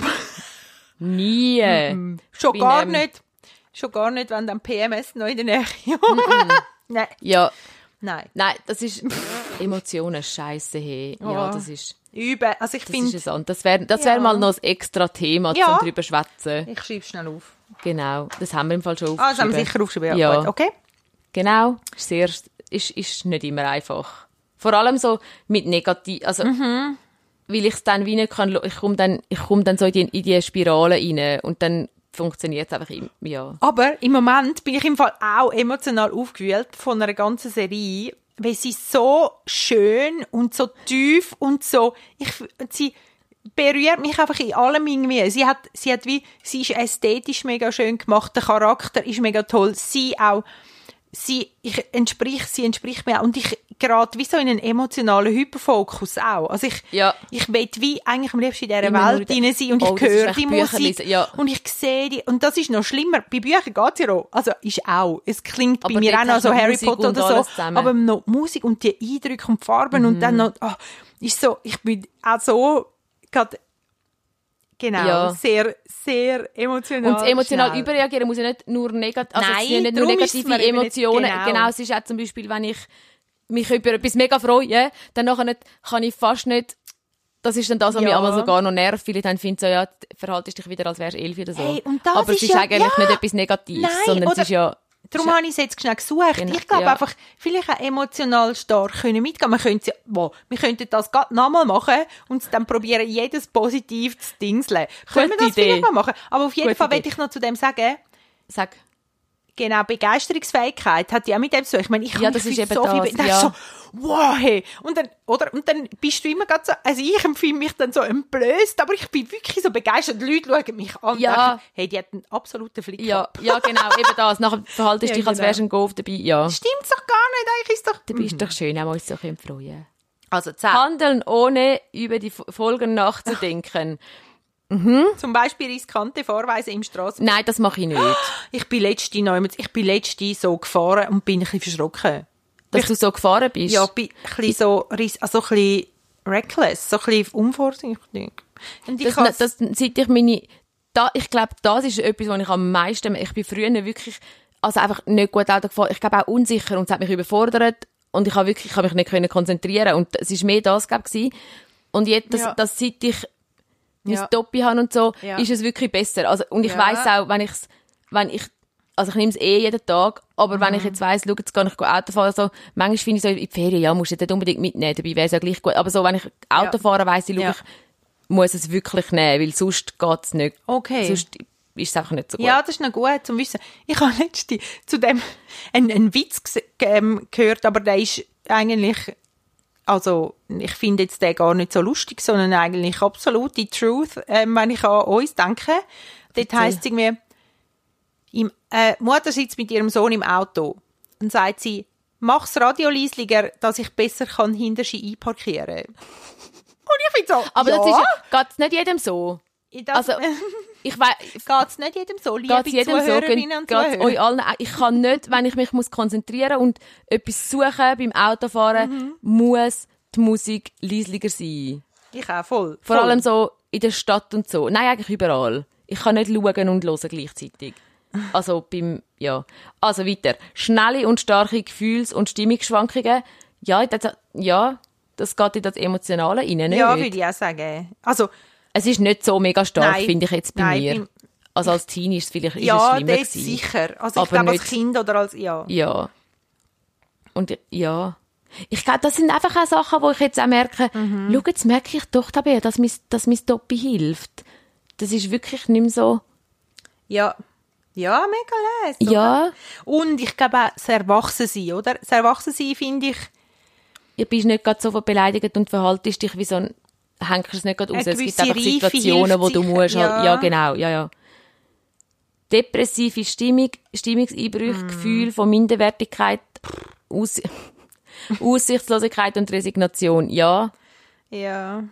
Nie. Schon Bei gar einem- nicht, schon gar nicht, wenn dann PMS noch in der Nähe Nein, Ja, nein. nein, das ist Emotionen scheiße hey. Ja, das ist Üben. Also ich das finde, es an. Das wäre das Ja. wär mal noch ein extra Thema Ja. zum drüber schwätzen. ich schreibe schnell auf. Genau, das haben wir im Fall schon Ah, das haben aufgeschrieben. wir sicher aufgeschrieben. Ja. Gut, okay. Genau, ist sehr ist ist nicht immer einfach. Vor allem so mit negativ, also Mhm. weil ich es dann wie nicht kann, ich komme dann ich komme dann so in die, in die Spirale rein und dann funktioniert es einfach im, ja. Aber im Moment bin ich im Fall auch emotional aufgewühlt von einer ganzen Serie, weil sie so schön und so tief und so, ich, sie berührt mich einfach in allem irgendwie. Sie hat, sie hat wie, sie ist ästhetisch mega schön gemacht, der Charakter ist mega toll, sie auch, sie, ich entsprich, sie entspricht mir auch und ich gerade wie so in einen emotionalen Hyperfokus auch. Also ich, Ja. ich will wie eigentlich am liebsten in dieser Immer Welt in drin sein und Oh, ich höre die Musik ja. und ich sehe die, und das ist noch schlimmer. Bei Büchern geht's ja auch. Also ist auch. Es klingt bei Aber mir dort auch noch so Harry Musik Potter und oder so. Aber noch Musik und die Eindrücke und die Farben und Mhm. dann noch, oh, ist so, ich bin auch so, gerade, genau, Ja. sehr, sehr emotional. Und emotional schnell. überreagieren muss ja nicht nur negativ, also Nein, es sind nicht nur es negative mir Emotionen. genau. Genau. es ist auch zum Beispiel, wenn ich mich über etwas mega freue, dann nachher kann ich fast nicht, das ist dann das, was mich Ja. aber sogar noch nervt, ich dann finde, so, ja, verhaltest dich wieder, als wärst du elf oder so. Hey, aber es ist ist ja- eigentlich ja. nicht etwas Negatives, Nein, sondern es ist ja, Darum habe ich es jetzt schnell gesucht. Genau, ich glaube einfach, vielleicht auch emotional stark können mitgehen. Wir könnten, wow, wir könnten das gerade nochmal machen und dann probieren, jedes positiv zu dingseln. Können wir das vielleicht Idee. mal machen? Aber auf jeden Gute Fall Idee. will ich noch zu dem sagen, sag, genau, Begeisterungsfähigkeit hat ja auch mit dem tun. Ich meine, ich Ja, das ist eben so viel, das, be- das ja. ist so, wow, hey. Und dann, oder, und dann bist du immer gerade so, also ich empfinde mich dann so entblößt, aber ich bin wirklich so begeistert. Die Leute schauen mich an und Ja. denken, hey, die hat einen absoluten Flick ja, ja, genau, eben das. Nachher verhaltest Ja, du dich, als genau. wärst du ein Golf dabei, ja. Stimmt's doch gar nicht, eigentlich ist doch... Du bist doch schön, auch uns so freuen. Also, zehn. Handeln ohne über die Folgen nachzudenken. Zum Beispiel riskante Vorweise im Straßen. Nein, das mache ich nicht. Ich bin letzte ich bin letzte so gefahren und bin ein bisschen verschrocken. Dass du so gefahren bist. Ja, bin ein bisschen so, also ein bisschen reckless, so ein bisschen unvorsichtig. Und ich das, das, seit ich meine, da, ich glaube, das ist etwas, was ich am meisten, ich bin früher wirklich, also einfach nicht gut Auto gefahren. Ich glaube auch unsicher und es hat mich überfordert und ich habe wirklich, ich habe mich nicht können konzentrieren und es ist mehr das, glaube ich, Und jetzt, das, Ja. das, seit ich mein Ja. Doppel habe und so, Ja. ist es wirklich besser. Also, und ich Ja. weiss auch, wenn ich's, wenn ich, also ich nehme es eh jeden Tag, aber wenn ich Mhm. jetzt weiss, schau, jetzt kann ich Auto fahren, so, manchmal finde ich so, in die Ferien, ja, musst du nicht unbedingt mitnehmen, dabei wäre es ja gleich gut. Aber so, wenn ich Auto fahre, weiss ich, schau, ich muss es wirklich nehmen, weil sonst geht's nicht. Okay. Sonst ist es einfach nicht so gut. Ja, das ist noch gut zum Wissen. Ich habe letztens zu dem einen, einen Witz ähm, gehört, aber der ist eigentlich, also ich finde jetzt den gar nicht so lustig, sondern eigentlich absolut die Truth, ähm, wenn ich an uns denke. Dort heisst es irgendwie, im, äh, Mutter sitzt mit ihrem Sohn im Auto und sagt sie, mach's Radio leislicher, dass ich besser kann hinter sie einparkieren. Und ich finde so, aber ja, das ist, ja- geht's nicht jedem so. Also, Ich weiß, geht's nicht jedem so, liebe geht's jedem so, Zuhörerinnen geht und Zuhörer. euch allen. Ich kann nicht, wenn ich mich muss konzentrieren und etwas suchen beim Autofahren, Mhm. muss die Musik leislicher sein. Ich auch, voll. Vor voll. allem so in der Stadt und so. Nein, eigentlich überall. Ich kann nicht schauen und hören gleichzeitig. Also beim, ja. Also weiter. Schnelle und starke Gefühls- und Stimmungsschwankungen. Ja, das, ja, das geht in das Emotionale rein, nicht? Ja, würde ich auch sagen. Also, Es ist nicht so mega stark, finde ich jetzt bei Nein, mir. also als Teenie ist es vielleicht ist es ja, schlimmer das gewesen. sicher. Also, ich glaube, als Kind oder als, ja. Ja. Und ja. Ich glaube, das sind einfach auch Sachen, wo ich jetzt auch merke, Mhm. schau, jetzt merke ich doch, Tabea, dass mein, dass mein Doppel hilft. Das ist wirklich nicht mehr so, Ja. Ja, mega les. ja, Und ich glaube auch, das Erwachsensein, oder? Das Erwachsensein finde ich, ihr bist nicht gerade so beleidigt und verhaltest dich wie so ein, hängst es nicht gerade raus. Es gibt einfach Situationen, wo du musst, halt, ja. ja genau, ja, ja. Depressive Stimmung, Stimmungseinbrüche, Mm. Gefühl von Minderwertigkeit, Aus Aussichtslosigkeit und Resignation, ja. ja.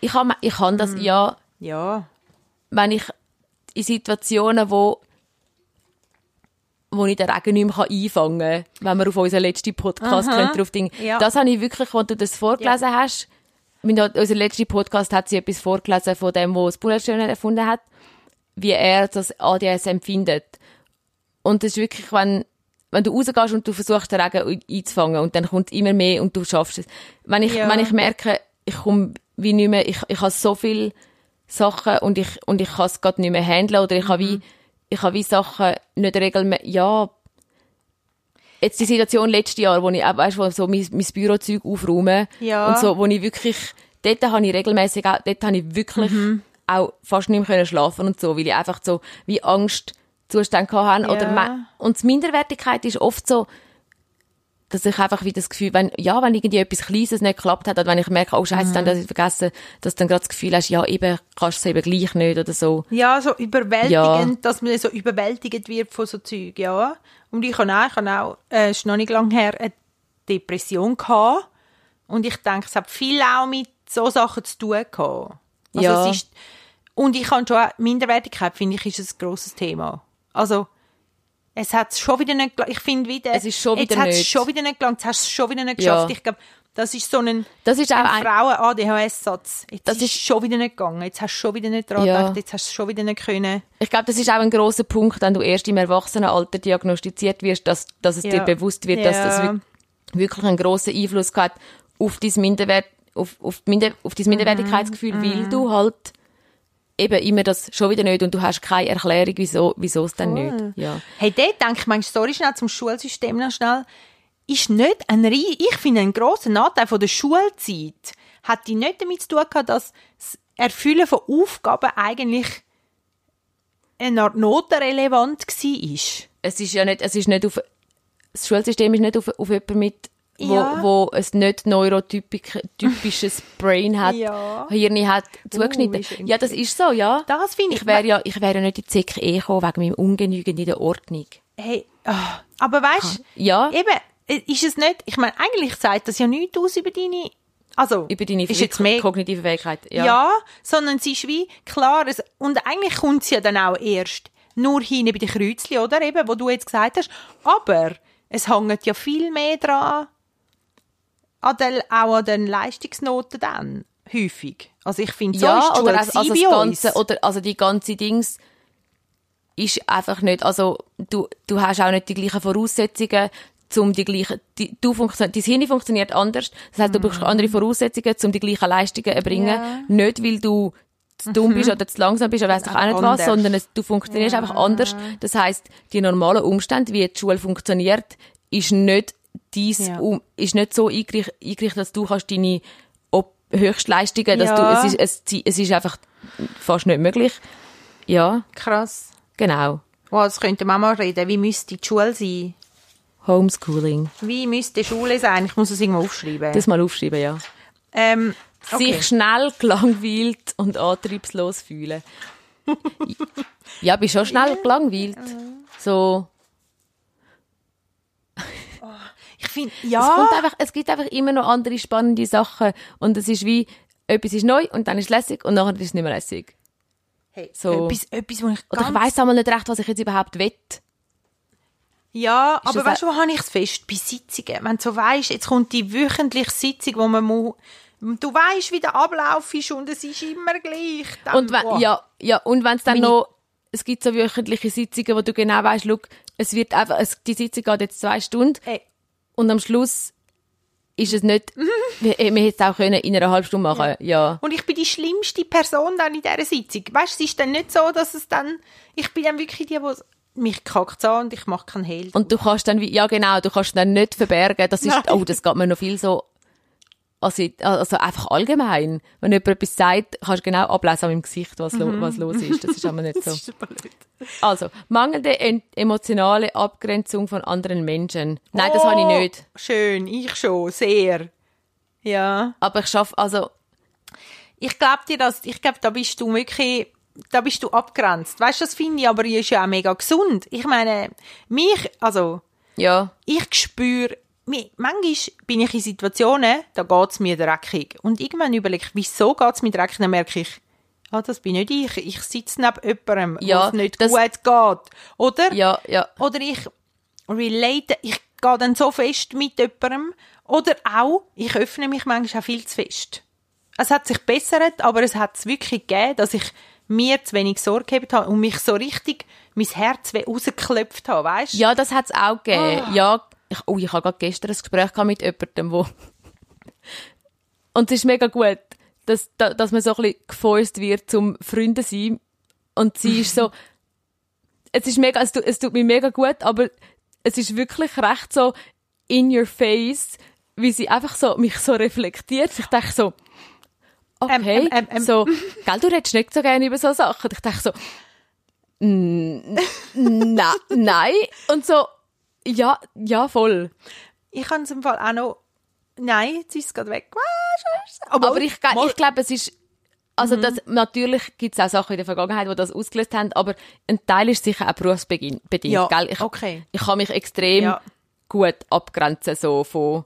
Ich habe ich kann Mm. das, ja, Ja. wenn ich in Situationen, wo wo ich den Regen nicht mehr einfangen kann, wenn wir auf unseren letzten Podcast Aha. drauf Ding. Ja. Das habe ich wirklich, als du das vorgelesen hast, mein, unser letzter Podcast hat sie etwas vorgelesen von dem, wo das Bullet Journal erfunden hat, wie er das ADS empfindet. Und das ist wirklich, wenn, wenn du rausgehst und du versuchst, den Regen einzufangen und dann kommt immer mehr und du schaffst es. Wenn ich, Ja. wenn ich merke, ich komme wie nicht mehr, ich, ich habe so viel Sachen und ich, und ich kann es gerade nicht mehr handeln oder ich habe Mhm. wie, ich habe wie Sachen nicht regelmäßig, ja, jetzt die Situation letztes Jahr, wo ich, auch, weißt, wo so mein, mein Bürozeug aufräume Ja. und so, wo ich wirklich, dort habe ich regelmäßig auch, dort habe ich wirklich Mhm. auch fast nicht mehr können schlafen und so, weil ich einfach so wie Angstzustände hatte. Oder Ja. me- und die Minderwertigkeit ist oft so, dass ich einfach wie das Gefühl, wenn, ja, wenn irgendwie etwas Kleines nicht geklappt hat, oder wenn ich merke, oh Scheiße, Mhm. dann das ich vergessen, dass du dann gerade das Gefühl hast, ja, eben, kannst du es eben gleich nicht oder so. Ja, so überwältigend, Ja. dass man so überwältigt wird von so Zeug, ja. Und ich kann auch, ich kann auch, äh, ist noch nicht lange her, eine Depression gehabt. Und ich denke, es hat viel auch mit so Sachen zu tun gehabt. Also Ja. es ist, und ich kann schon, auch- Minderwertigkeit, finde ich, ist ein grosses Thema. Also, es hat schon wieder nicht, gel- ich finde wieder, Es ist schon jetzt wieder hat es schon wieder nicht gelangt, jetzt hast du es schon wieder nicht Ja. geschafft. Ich glaube, das ist so ein, Das ist auch ein Frauen-ADHS-Satz. Jetzt Das ist ist- schon wieder nicht gegangen, jetzt hast du schon wieder nicht dran Ja. gedacht, jetzt hast du es schon wieder nicht können. Ich glaube, das ist auch ein großer Punkt, wenn du erst im Erwachsenenalter diagnostiziert wirst, dass, dass es dir Ja. bewusst wird, dass Ja. das wirk- wirklich einen grossen Einfluss hat auf dein Minderwert, auf, auf, Minder, auf dein Minderwertigkeitsgefühl, Mhm. weil du halt eben immer das schon wieder nicht und du hast keine Erklärung, wieso, wieso es dann nicht. Ja. Hey, dort denke ich manchmal, sorry schnell zum Schulsystem noch schnell, ist nicht ein ich finde, ein grosser Nachteil von der Schulzeit hat die nicht damit zu tun gehabt, dass das Erfüllen von Aufgaben eigentlich eine Art notenrelevant war. Es ist ja nicht, es ist nicht auf, das Schulsystem ist nicht auf, auf jemanden mit, Ja. wo ein nicht neurotypisches Brain hat, Ja. Hirn hat, zugeschnitten. wie schön ja, das ist so, ja. Das finde ich- Ich wäre ja, ich wäre ja nicht in die ZKE eh gekommen wegen meinem Ungenügend in der Ordnung. Hey, ah, aber weißt Ja. eben, ist es nicht, ich meine, eigentlich sagt das ja nichts aus über deine, also, Über deine ist jetzt mehr, kognitive Fähigkeit. ja. Ja. sondern es ist wie, klar, es, und eigentlich kommt es ja dann auch erst nur hin bei den Kreuzchen, oder, eben, wo du jetzt gesagt hast, aber es hängt ja viel mehr dran, an den, auch an den Leistungsnoten dann, häufig. Also ich finde, so ist ja, die oder also, also das ganze, oder also die ganze Dings ist einfach nicht, also du, du hast auch nicht die gleichen Voraussetzungen, um die gleichen, die, du funktion, dein Hirn funktioniert anders, das heißt, du brauchst andere Voraussetzungen, um die gleichen Leistungen zu erbringen, Ja. nicht weil du zu dumm bist oder zu langsam bist oder weiss ich auch nicht was, Anders. sondern es, du funktionierst einfach anders. Das heißt, die normalen Umstände, wie die Schule funktioniert, ist nicht dies, Ja. ist nicht so eingerichtet, eingerichtet, dass du kannst deine Höchstleistungen, dass Ja. du, es ist, es, es ist einfach fast nicht möglich. Ja, Krass. genau. Wow, das könnte man mal reden. Wie müsste die Schule sein? Homeschooling. Wie müsste die Schule sein? Ich muss es irgendwo aufschreiben. Das mal aufschreiben, ja. ähm, okay. Sich schnell gelangweilt und antriebslos fühlen. ja, bin schon schnell gelangweilt. So, Finde, es, ja. kommt einfach, es gibt einfach immer noch andere spannende Sachen und es ist wie, etwas ist neu und dann ist es lässig und nachher ist es nicht mehr lässig. Hey, so- etwas, etwas, wo ich Oder ich weiss einmal nicht recht, was ich jetzt überhaupt will. Ja, aber das weißt du, wo habe ich es fest? Bei Sitzungen. Wenn du so weisst, jetzt kommt die wöchentliche Sitzung, wo man muss... Du weißt, wie der Ablauf ist und es ist immer gleich. Dann, Und wenn, ja, ja, und wenn es dann Meine- noch, es gibt so wöchentliche Sitzungen, wo du genau weißt, look, es wird einfach, es, die Sitzung geht jetzt zwei Stunden Ey, und am Schluss ist es nicht, wir, wir hätten es auch können in einer halben Stunde machen, ja. Und ich bin die schlimmste Person dann in dieser Sitzung. Weißt du, es ist dann nicht so, dass es dann... Ich bin dann wirklich die, die... Mich kackt an und ich mache keinen Hehl. Und du kannst dann, ja genau, du kannst dann nicht verbergen, das ist, Nein. oh, das geht mir noch viel so, also, also einfach allgemein. Wenn jemand etwas sagt, kannst du genau ablesen an meinem Gesicht, was, lo, was los ist. Das ist aber nicht so. Also, mangelnde emotionale Abgrenzung von anderen Menschen. Nein, das habe ich Oh, nicht. Schön, ich schon, sehr. Ja. Aber ich schaffe, also, Ich glaube dir das, ich glaube, da bist du wirklich, da bist du abgrenzt. Weißt du, das finde ich aber ist ja auch mega gesund. Ich meine, mich, also, ja, ich spüre, manchmal bin ich in Situationen, da geht's mir dreckig. Und irgendwann überlege ich, wieso geht's mir dreckig? Dann merke ich, ah, das bin nicht ich. Ich sitze neben jemandem, Ja, es nicht das- gut geht. Oder? ja, ja. Oder ich relate, ich gehe dann so fest mit jemandem. Oder auch, ich öffne mich manchmal auch viel zu fest. Es hat sich bessert, aber es hat es wirklich gegeben, dass ich mir zu wenig Sorge gehabt habe und mich so richtig mein Herz rausgeklopft habe, weißt? Ja, das hat es auch gegeben. Ah. Ja, ich, oh, ich habe gerade gestern ein Gespräch gehabt mit jemandem, wo... Und es ist mega gut, dass, da- dass man so ein bisschen geforst wird zum Freunde sein. Und sie ist so... es ist mega, es tut, es tut mir mega gut, aber es ist wirklich recht so in your face, wie sie einfach so, mich so reflektiert. Ich denke so, okay, Ähm, ähm, ähm, ähm. so, gell, du redest nicht so gerne über so Sachen. Ich denke so, na, nein. Und so, ja, ja, voll. Ich habe es im Fall auch noch... Nein, jetzt ist es gerade weg. Scheiße. Aber ich, ich glaube, es ist, also Mhm. das, natürlich gibt es auch Sachen in der Vergangenheit, die das ausgelöst haben, aber ein Teil ist sicher auch berufsbedingt. Ja, gell? Ich, okay. ich kann mich extrem Ja. gut abgrenzen, so von,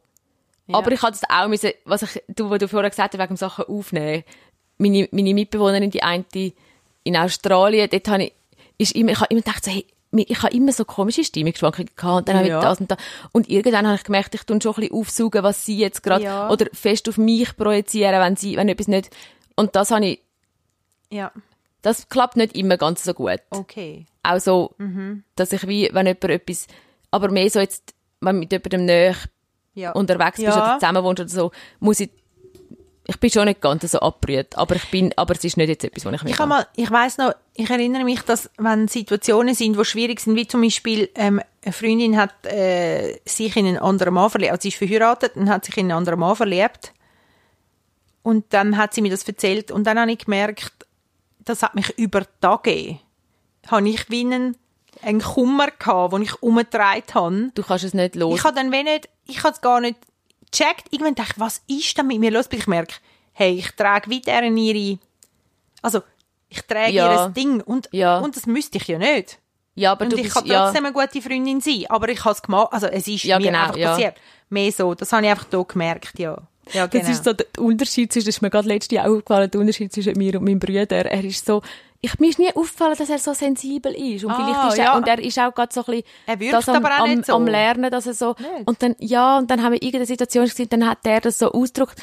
Aber ich hatte das auch müssen, was ich, du, wo du vorher gesagt hast, wegen Sachen aufnehmen. Meine, meine Mitbewohnerin, die eine in Australien, dort habe ich, ist immer, ich habe immer gedacht, so, hey, ich habe immer so komische Stimmungsschwankungen gehabt und dann habe Ja. ich das und das. Und irgendwann habe ich gemerkt, ich tue schon ein bisschen aufsaugen, was sie jetzt gerade, Ja. oder fest auf mich projizieren, wenn sie, wenn etwas nicht, und das habe ich, Ja, das klappt nicht immer ganz so gut. okay. Auch so, dass ich wie, wenn jemand etwas, aber mehr so jetzt, wenn mit jemandem näher Ja. unterwegs bist Ja. oder zusammen wohnst oder so, muss ich, ich bin schon nicht ganz so abgerührt, aber ich bin, aber es ist nicht jetzt etwas, was ich mir Ich habe mal, ich weiß noch, ich erinnere mich, dass wenn Situationen sind, die schwierig sind, wie zum Beispiel ähm, eine Freundin hat äh, sich in einen anderen Mann verliebt, also sie ist verheiratet und hat sich in einen anderen Mann verliebt und dann hat sie mir das erzählt und dann habe ich gemerkt, das hat mich über Tage, habe ich wie einen, einen Kummer gehabt, den ich umgetragen habe. Du kannst es nicht los. Ich habe dann wie nicht, ich habe es gar nicht gecheckt. Irgendwann dachte ich, was ist denn mit mir los? Bis ich merke, hey, ich trage weiter in ihre, also, ich trage Ja. ihr Ding und, Ja. und das müsste ich ja nicht. ja, aber Und du ich bist, kann ja, trotzdem eine gute Freundin sein, aber ich habe es gemacht, also es ist Ja, mir genau, einfach ja. passiert. Mehr so, das habe ich einfach hier gemerkt, ja. Ja, genau. Das ist so der Unterschied zwischen, das ist mir gerade letztes Jahr auch aufgefallen, der Unterschied zwischen mir und meinem Bruder. Er ist so, ich, mir ist nie aufgefallen, dass er so sensibel ist. Und Ah, vielleicht ist er, ja. und er ist auch gerade so ein bisschen, Er wirkt das am, am, so. am Lernen, dass er so, Nicht. und dann, ja, und dann haben wir irgendeine Situation gesehen, dann hat der das so ausgedrückt.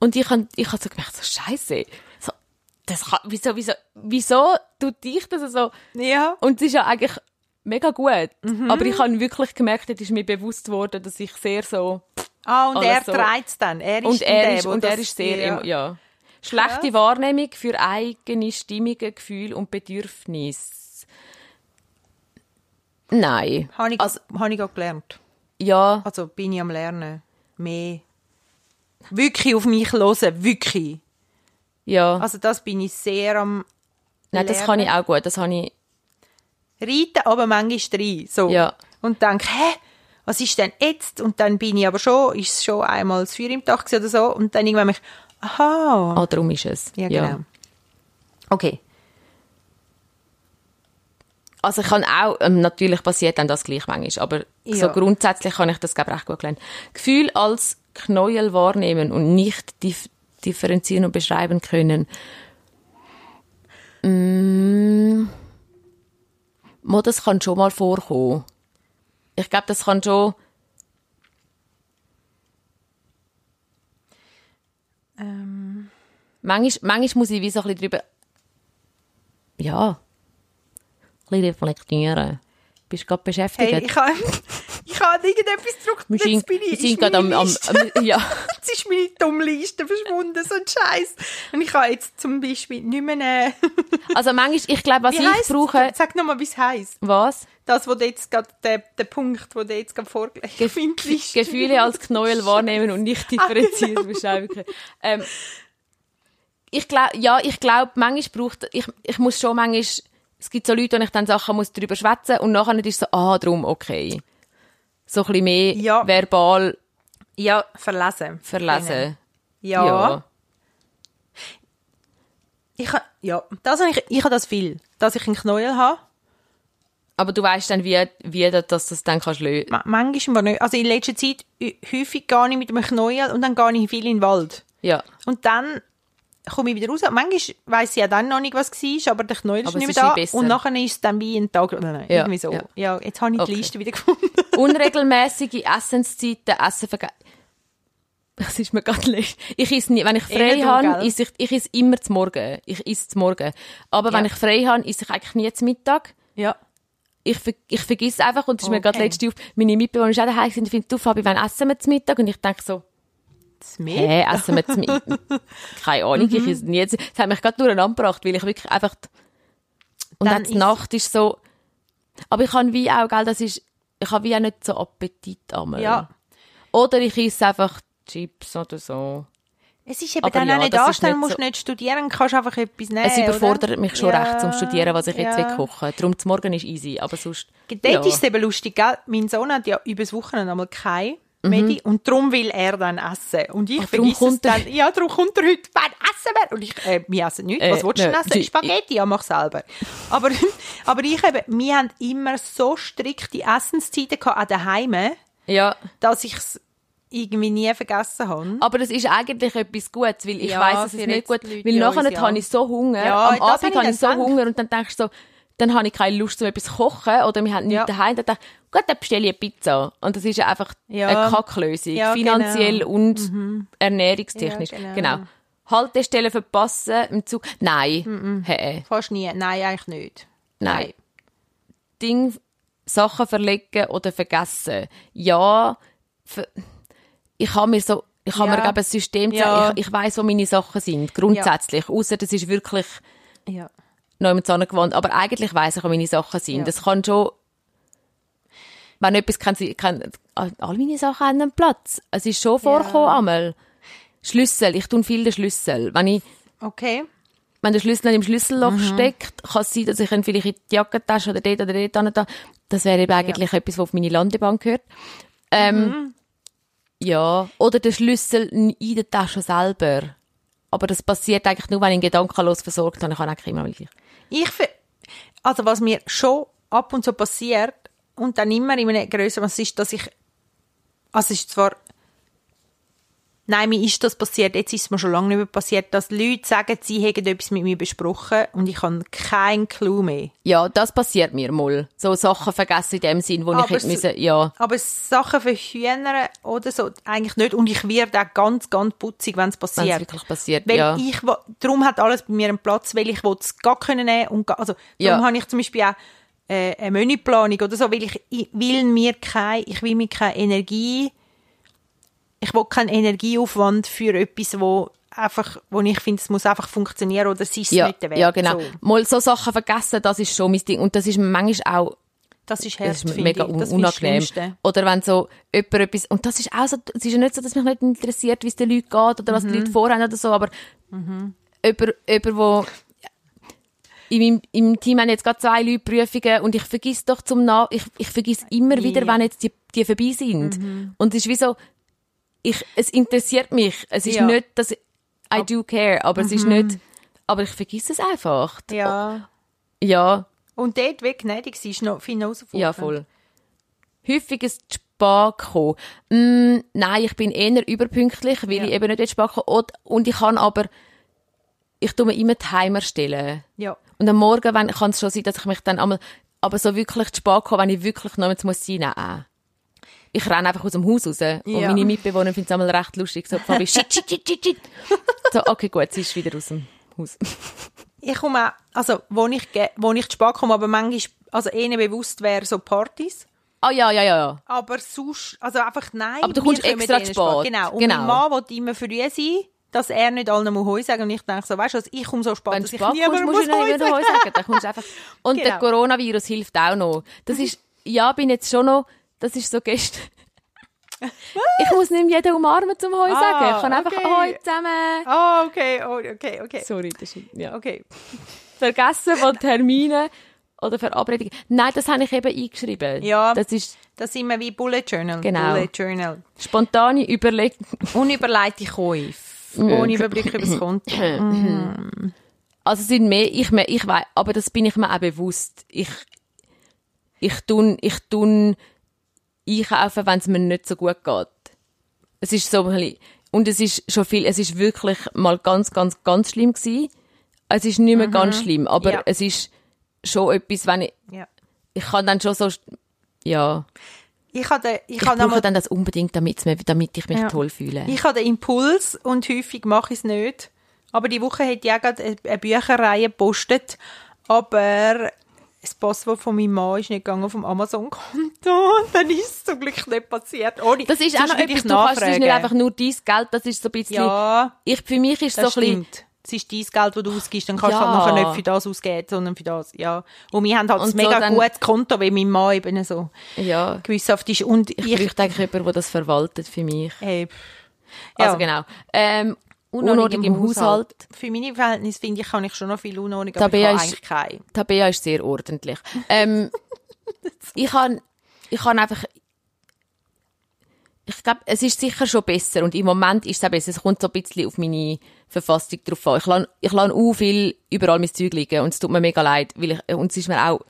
Und ich habe, ich habe so gemerkt, so, Scheiße. So, das kann, wieso, wieso, wieso tut dich das so? ja. Und es ist ja eigentlich mega gut. Mhm. Aber ich habe wirklich gemerkt, es ist mir bewusst worden, dass ich sehr so, Ah, und er so. trägt es dann. Er ist und er der, ist, und das, er ist sehr, ja. ja. Schlechte Wahrnehmung für eigene Stimmungen, Gefühle und Bedürfnisse. Nein. Habe ich, Also- habe ich auch gelernt. Ja, Also bin ich am Lernen. Mehr. Wirklich auf mich hören, wirklich. ja. Also das bin ich sehr am Nein, das kann ich auch gut. Das habe ich, reiten, aber manchmal rein. So. Ja. Und denke, hä, was ist denn jetzt? Und dann bin ich aber schon, ist es schon einmal das Feuer im Tag gewesen oder so. Und dann irgendwann mich, aha. ah, darum ist es. Ja, genau. Okay. Also ich kann auch, ähm, natürlich passiert dann das gleich manchmal, aber Ja. so grundsätzlich kann ich das, glaube ich, recht gut lernen. Gefühl als Knäuel wahrnehmen und nicht dif differenzieren und beschreiben können. Mm. Mo, das kann schon mal vorkommen. Ich glaube, das kann schon, manchmal, manchmal muss ich wie so ein bisschen drüber, ja, ein bisschen reflektieren. Bist du gerade beschäftigt? hey, ich habe ich habe irgendetwas gedruckt. Und Jetzt bin ich, ist am, meine am, Liste- am, ja. Jetzt ist meine dumme Liste verschwunden, so ein Scheiß. Und ich habe jetzt zum Beispiel nicht mehr eine... Also manchmal, ich glaube, was Wie ich heisst brauche, Sag nochmal, wie es heisst. was? Das, wo jetzt gerade, der, der Punkt, wo du jetzt gerade vorgelegt hast. Liste. Gefühle als Knäuel wahrnehmen und nicht differenziert Ah, können. Ähm, ich glaube, ja, ich glaube, manchmal braucht, ich, ich muss schon manchmal, es gibt so Leute, wo ich dann Sachen muss drüber schwätzen und nachher ist es so, ah, drum, okay. So ein bisschen mehr Ja. verbal Ja, verlesen. verlesen. Ja. Ich ha, ja, das habe ich, ich habe das viel, dass ich einen Knäuel habe. Aber du weißt dann, wie, wie du das, das dann kannst lösen. Ma- Manchmal nicht. Also in letzter Zeit hä- häufig gehe ich mit einem Knäuel und dann gehe ich viel in den Wald. Ja. Und dann komme ich wieder raus. Manchmal weiss ich ja dann noch nicht, was war, aber der Knäuel ist Aber nicht es mehr da. besser. Und nachher ist es dann wie ein Tag, oder nein, Ja, irgendwie so. ja. Ja. jetzt habe ich Okay. die Liste wieder gefunden. Unregelmäßige Essenszeiten, Essen vergessen. Das ist mir gerade leid. Ich esse nie, wenn ich frei habe, esse ich, ich esse immer zum Morgen. Ich esse zum Morgen. Aber wenn Ja. ich frei habe, esse ich eigentlich nie zum Mittag. ja. Ich, ich vergesse einfach, und das ist mir gerade Okay. letzte auf, meine Mitbewohner ist auch daheim und findet, du Fabi, wann essen wir zum Mittag? Und ich denke so, Mehl. hä, essen wir Mittag? Keine Ahnung, Mhm. ich esse nie. Das hat mich gerade durcheinander gebracht, weil ich wirklich einfach, und Dann dann die Nacht ist so, aber ich habe wie auch, gell, das ist, ich habe wie auch nicht so Appetit einmal. Ja. Oder ich esse einfach Chips oder so. Es ist eben Aber dann ja, auch nicht nicht musst so- nicht studieren, kannst einfach etwas nehmen. Es überfordert oder? mich schon Ja, recht zum Studieren, was ich jetzt ja. will kochen. Darum zum Morgen ist easy, aber sonst. Dort ja. ist es eben lustig, gell? Mein Sohn hat ja übers Wochenende einmal kein Mhm. Medi und darum will er dann essen. Und ich Ach, vergesse es dann. Ja, darum kommt er heute, wann essen wir? Und ich, äh, wir essen nichts. Äh, Was willst du denn essen? Spaghetti, ja, mach selber. Aber, aber ich eben, wir haben immer so strikte Essenszeiten gehabt an den Heimen, Ja, dass ich's irgendwie nie vergessen habe. Aber das ist eigentlich etwas Gutes, weil ich Ja, weiss, es ist nicht gut. Leute Weil nachher ja. habe ich so Hunger. Ja, Am habe Abend ich habe ich so. Hunger und dann denkst du so, dann habe ich keine Lust, so etwas zu kochen oder wir haben nichts Ja. daheim. Dann denke ich, gut, dann bestelle ich eine Pizza. Und das ist ja einfach Ja. eine Kacklösung. Ja, finanziell genau. und ernährungstechnisch. Ja, genau. genau. Haltestellen verpassen im Zug. Nein. Hey, Fast nie. Nein, eigentlich nicht. nein. Ding, Sachen verlegen oder vergessen. Ja, ich habe mir so, ich habe Ja. mir glaube ein System Ja. ich, ich weiß, wo meine Sachen sind, grundsätzlich. Außer das ist wirklich Ja. Noch mit gewohnt. Aber eigentlich weiß ich, wo meine Sachen sind. Ja. Das kann schon, wenn etwas kann, kann all meine Sachen haben einen Platz. Es ist schon vorgekommen einmal. Schlüssel, ich tue viel den Schlüssel. Wenn ich Okay. wenn der Schlüssel nicht im Schlüsselloch Mhm. steckt, kann es sein, dass ich ihn vielleicht in die Jackentasche oder dort oder dort hin da. Das wäre eben eigentlich etwas, was auf meine Landebank gehört. Ähm, Mhm. Ja. Oder der Schlüssel in der Tasche selber. Aber das passiert eigentlich nur, wenn ich ihn gedankenlos versorgt habe. Ich kann auch immer gleich. Ich also was mir schon ab und zu passiert und dann immer in einem größeren, was ist, dass ich, also es ist zwar, nein, mir ist das passiert, jetzt ist es mir schon lange nicht mehr passiert, dass Leute sagen, sie hätten etwas mit mir besprochen und ich habe keinen Clou mehr. Ja, das passiert mir mal. So Sachen vergessen in dem Sinn, wo ich Aber hätte so- müssen, ja. Aber Sachen für Hühner oder so, eigentlich nicht. Und ich werde auch ganz, ganz putzig, wenn es Wenn es passiert. wirklich passiert, Weil ja. ich, darum hat alles bei mir einen Platz, weil ich es gar können nehmen und also darum Ja. habe ich zum Beispiel auch äh, eine Menüplanung oder so, weil ich, ich will mir kein, ich will mir keine Energie, ich will keinen Energieaufwand für etwas, wo einfach, wo ich finde, es muss einfach funktionieren oder es ist Ja, nicht der Wert. ja, genau. So. Mal so Sachen vergessen, das ist schon mein Ding. Und das ist manchmal auch Das ist hart, Das ist mega ich. Das unangenehm. Oder wenn so jemand etwas, und das ist auch so, es ist ja nicht so, dass mich nicht interessiert, wie es den Leuten geht oder was Mhm. die Leute vorhaben oder so, aber jemand, jemand, wo in meinem, in meinem Team haben jetzt gerade zwei Leute Prüfungen und ich vergiss doch zum Na ich, ich vergiss immer wieder. Mhm. wenn jetzt die, die vorbei sind. Und es ist wie so, ich, es interessiert mich. Es ist Ja. nicht, dass ich, I do care, aber es ist nicht, aber ich vergiss es einfach. Ja. Ja. Und dort weg gnädig sein, ist noch viel herausfordernd. Ja, voll. Häufig ist zu spät gekommen. Mm, nein, ich bin eher überpünktlich, weil Ja. ich eben nicht spät komme. Und- ich kann aber, ich tue mir immer Timer stellen. Ja. Und am Morgen wenn- kann es schon sein, dass ich mich dann einmal, aber so wirklich zu spät komme, wenn ich wirklich noch jetzt muss sein, nein. Ich renne einfach aus dem Haus raus. Und Ja. meine Mitbewohner finden es einmal recht lustig. So, Fabi, shit, shit, shit, shit, shit. So, okay, gut, sie ist wieder aus dem Haus. Ich komme auch, also, wo ich, wo ich zu spät komme, aber manchmal, also eher bewusst wäre so Partys. Ah, ja, ja, ja, ja. Aber sonst, also einfach nein. Aber du kommst extra zu spät. Genau. Und Genau. mein Mann will immer früh sein, dass er nicht allen muss Heu sagen. Und ich denke so, weißt du was, ich komme so spät, Wenn dass ich spät kommst, niemandem muss Heu wieder Heu sagen. sagen. Dann kommst einfach. Und der Genau. Coronavirus hilft auch noch. Das ist, ja, bin jetzt schon noch, das ist so gestern. Ich muss nicht jeden umarmen zum Heu Ah, sagen. Ich kann einfach okay. Heu zusammen. Ah, okay, oh, okay, okay. Sorry, das ist, ja. Okay. Vergessen von Terminen oder Verabredungen. Nein, das habe ich eben eingeschrieben. Ja. Das ist Das sind wir wie Bullet Journal. Genau. Bullet Journal. spontane Überlegung. Unüberlegte Käufe. Ohne Überblick über das Konto. Also es sind mehr, ich, mehr- ich weiß, aber das bin ich mir auch bewusst. Ich, ich tun, ich tun einkaufen, wenn es mir nicht so gut geht. Es ist so ein bisschen, und es ist schon viel, es ist wirklich mal ganz, ganz, ganz schlimm gewesen. Es ist nicht mehr ganz schlimm, aber Ja. es ist schon etwas, wenn ich, Ja. ich kann dann schon so, ja, Ich habe ich ich brauche dann das unbedingt, damit's mir, damit ich mich Ja. toll fühle. Ich habe den Impuls und häufig mache ich es nicht. Aber die Woche hat ja gerade eine- eine Bücherreihe gepostet. Aber das Passwort von meinem Mann ist nicht gegangen vom Amazon-Konto. Dann ist es zum Glück nicht passiert. Ohne, das ist auch noch etwas, du kannst, es ist nicht einfach nur dein Geld, das ist so ein bisschen, Ja, ich, für mich ist das so ein bisschen, stimmt. Es ist dein Geld, das du ausgibst. Dann kannst du Ja. halt nachher nicht für das ausgeben, sondern für das. Ja. Und wir haben halt Und ein so mega gutes Konto, weil mein Mann eben so ja, gewissenhaft ist. Und ich, ich, bräuchte eigentlich jemanden, der das verwaltet für mich. äh, Also ja. genau. Ähm, Unordnung im Haushalt. Für meine Verhältnisse finde ich, kann ich schon noch viel Unordnung, aber ich habe ich- eigentlich keine. Tabea ist sehr ordentlich. Ähm, ich kann, ich kann einfach, ich glaube, es ist sicher schon besser und im Moment ist es auch besser. Es kommt so ein bisschen auf meine Verfassung drauf an. Ich lasse, ich auch viel überall mein Zeug liegen und es tut mir mega leid, weil ich, und es ist mir auch,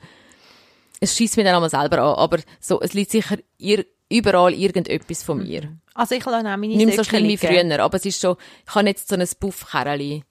es schießt mir dann einmal selber an, aber so, es liegt sicher ir, überall irgendetwas von mir. Also ich lasse auch meine Nicht mehr so schlimm wie früher, aber es ist schon, ich habe jetzt so ein Buffkerli.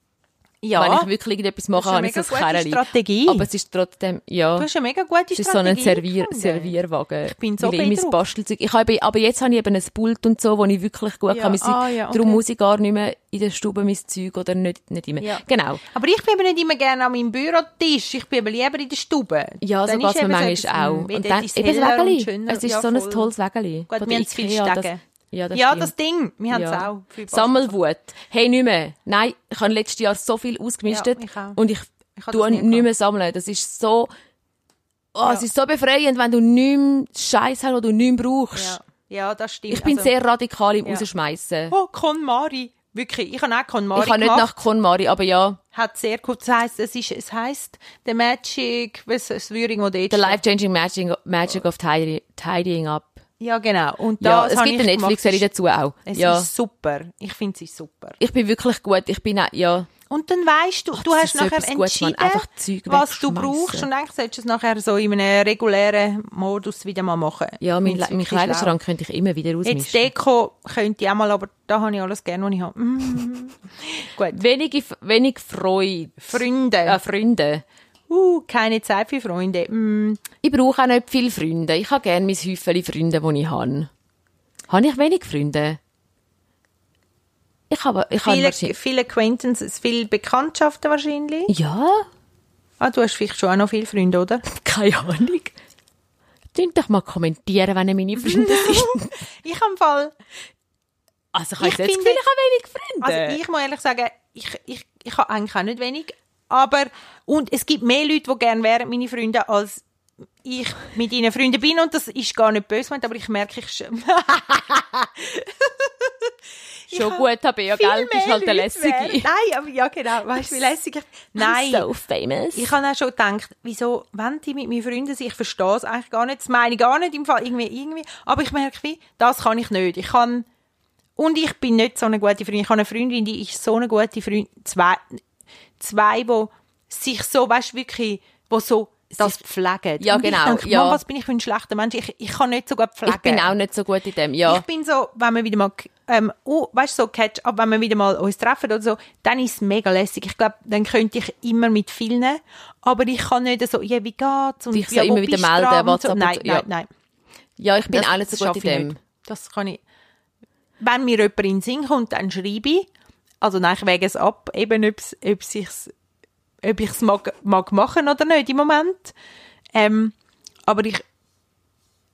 Ja, Wenn ich wirklich irgendetwas mache, habe ich so ein Kerli. Strategie. Aber es ist trotzdem, ja. du hast eine mega gute Es ist so ein Strategie Servier, gefunden. Servierwagen. Ich bin so beeindruckt. Bastelzeug. Ich habe, aber jetzt habe ich eben ein Pult und so, wo ich wirklich gut Ja, kann. Ah, ja, okay. Darum muss ich gar nicht mehr in der Stube mein Zeug oder nicht, nicht immer. Ja. Genau. Aber ich bin eben nicht immer gerne an meinem Bürotisch. Ich bin eben lieber in der Stube. Ja, so Dann geht ist es mir so manchmal etwas, auch. wie Und dann, ist eben das Wägeli. Es ist Ja, so ein tolles Wägeli. Gut, wir haben zu viel Ikea, das- Stege. Ja, das ja, stimmt. das Ding. Wir haben es auch. Viel Bastel- Sammelwut. Hey, nicht mehr. Nein, ich habe letztes Jahr so viel ausgemistet. Ja, ich auch. und ich, Ich tue nicht gehabt. mehr sammeln. Das ist so, oh, Ja. es ist so befreiend, wenn du nicht mehr Scheiß hast, den du nicht mehr brauchst. Ja. ja, das stimmt. Ich bin Also- sehr radikal im Ja. Rausschmeißen. Oh, KonMari. Wirklich. Ich habe auch KonMari ich habe nicht nach KonMari, aber ja, Hat sehr gut. Das heisst, es, ist, es heisst The Magic, was das Würing, wo dort The. Life-Changing Magic, Magic of tidy, Tidying Up. Ja, genau. Und Ja, das es gibt eine Netflix-Serie dazu auch. Es ja. ist super. Ich finde sie super. Ich bin wirklich gut. Ich bin auch, ja. Und dann weißt du, du das hast ist so nachher Gutes, man. entschieden, Zeug was du brauchst und eigentlich solltest du es nachher so in einem regulären Modus wieder mal machen. Ja, mein, Find's mein Kleiderschrank könnte ich immer wieder ausmischen. Jetzt Deko könnte ich auch mal, aber da habe ich alles gerne, was ich habe. Mm. Gut. Wenig, wenig Freude. Freunde. Ja, Freunde. Uh, keine Zeit für Freunde. Mm. Ich brauche auch nicht viele Freunde. Ich habe gerne mein Häufchen Freunde, die ich habe. Habe ich wenig Freunde? Ich habe, ich habe Viele, wahrscheinlich... viele Acquaintances, viele Bekanntschaften wahrscheinlich. Ja, Ah, du hast vielleicht schon auch noch viele Freunde, oder? keine Ahnung. Könnt doch mal kommentieren, wenn ihr meine Freunde sind. Ich habe im Fall, Also ich habe jetzt finde- Gefühl, ich habe wenig Freunde. also ich muss ehrlich sagen, ich, ich, ich habe eigentlich auch nicht wenig, aber, und es gibt mehr Leute, die gerne wären, meine Freunde, als ich mit ihnen Freunde bin und das ist gar nicht böse gemeint, aber ich merke, ich sch- Schon gut, habe ich ja, gell? Bist mehr halt wären- lässige. Nein, aber ja genau, weißt du, wie lässig ich... Nein, So famous. ich habe auch schon gedacht, wieso, wenn die mit meinen Freunden sind, ich verstehe es eigentlich gar nicht, das meine ich gar nicht im Fall, irgendwie, irgendwie, aber ich merke wie, das kann ich nicht. Ich kann, und ich bin nicht so eine gute Freundin. Ich habe eine Freundin, die ist so eine gute Freundin, zwei, zwei, die sich so, weißt du, wirklich, wo so das pflegen. Ja, und genau, Ich denke, ja. Mann, was bin ich für ein schlechter Mensch? Ich, ich kann nicht so gut pflegen. ich bin auch nicht so gut in dem, ja. Ich bin so, wenn wir wieder mal, ähm, oh, weißt du, so Catch-up, wenn wir wieder mal uns treffen oder so, dann ist es mega lässig. Ich glaube, dann könnte ich immer mit vielen, aber ich kann nicht so, ja, wie geht's? Und Dich so ja, immer wieder melden, WhatsApp so. Nein, ja. nein, nein. ja, ich bin Das- auch nicht so gut in dem. nicht. Das kann ich. Wenn mir jemand in den Sinn kommt, dann schreibe ich. Also nein, ich wäge es ab, eben ob ob sich's, ob ich es mag, mag machen oder nicht im Moment. Ähm, aber ich,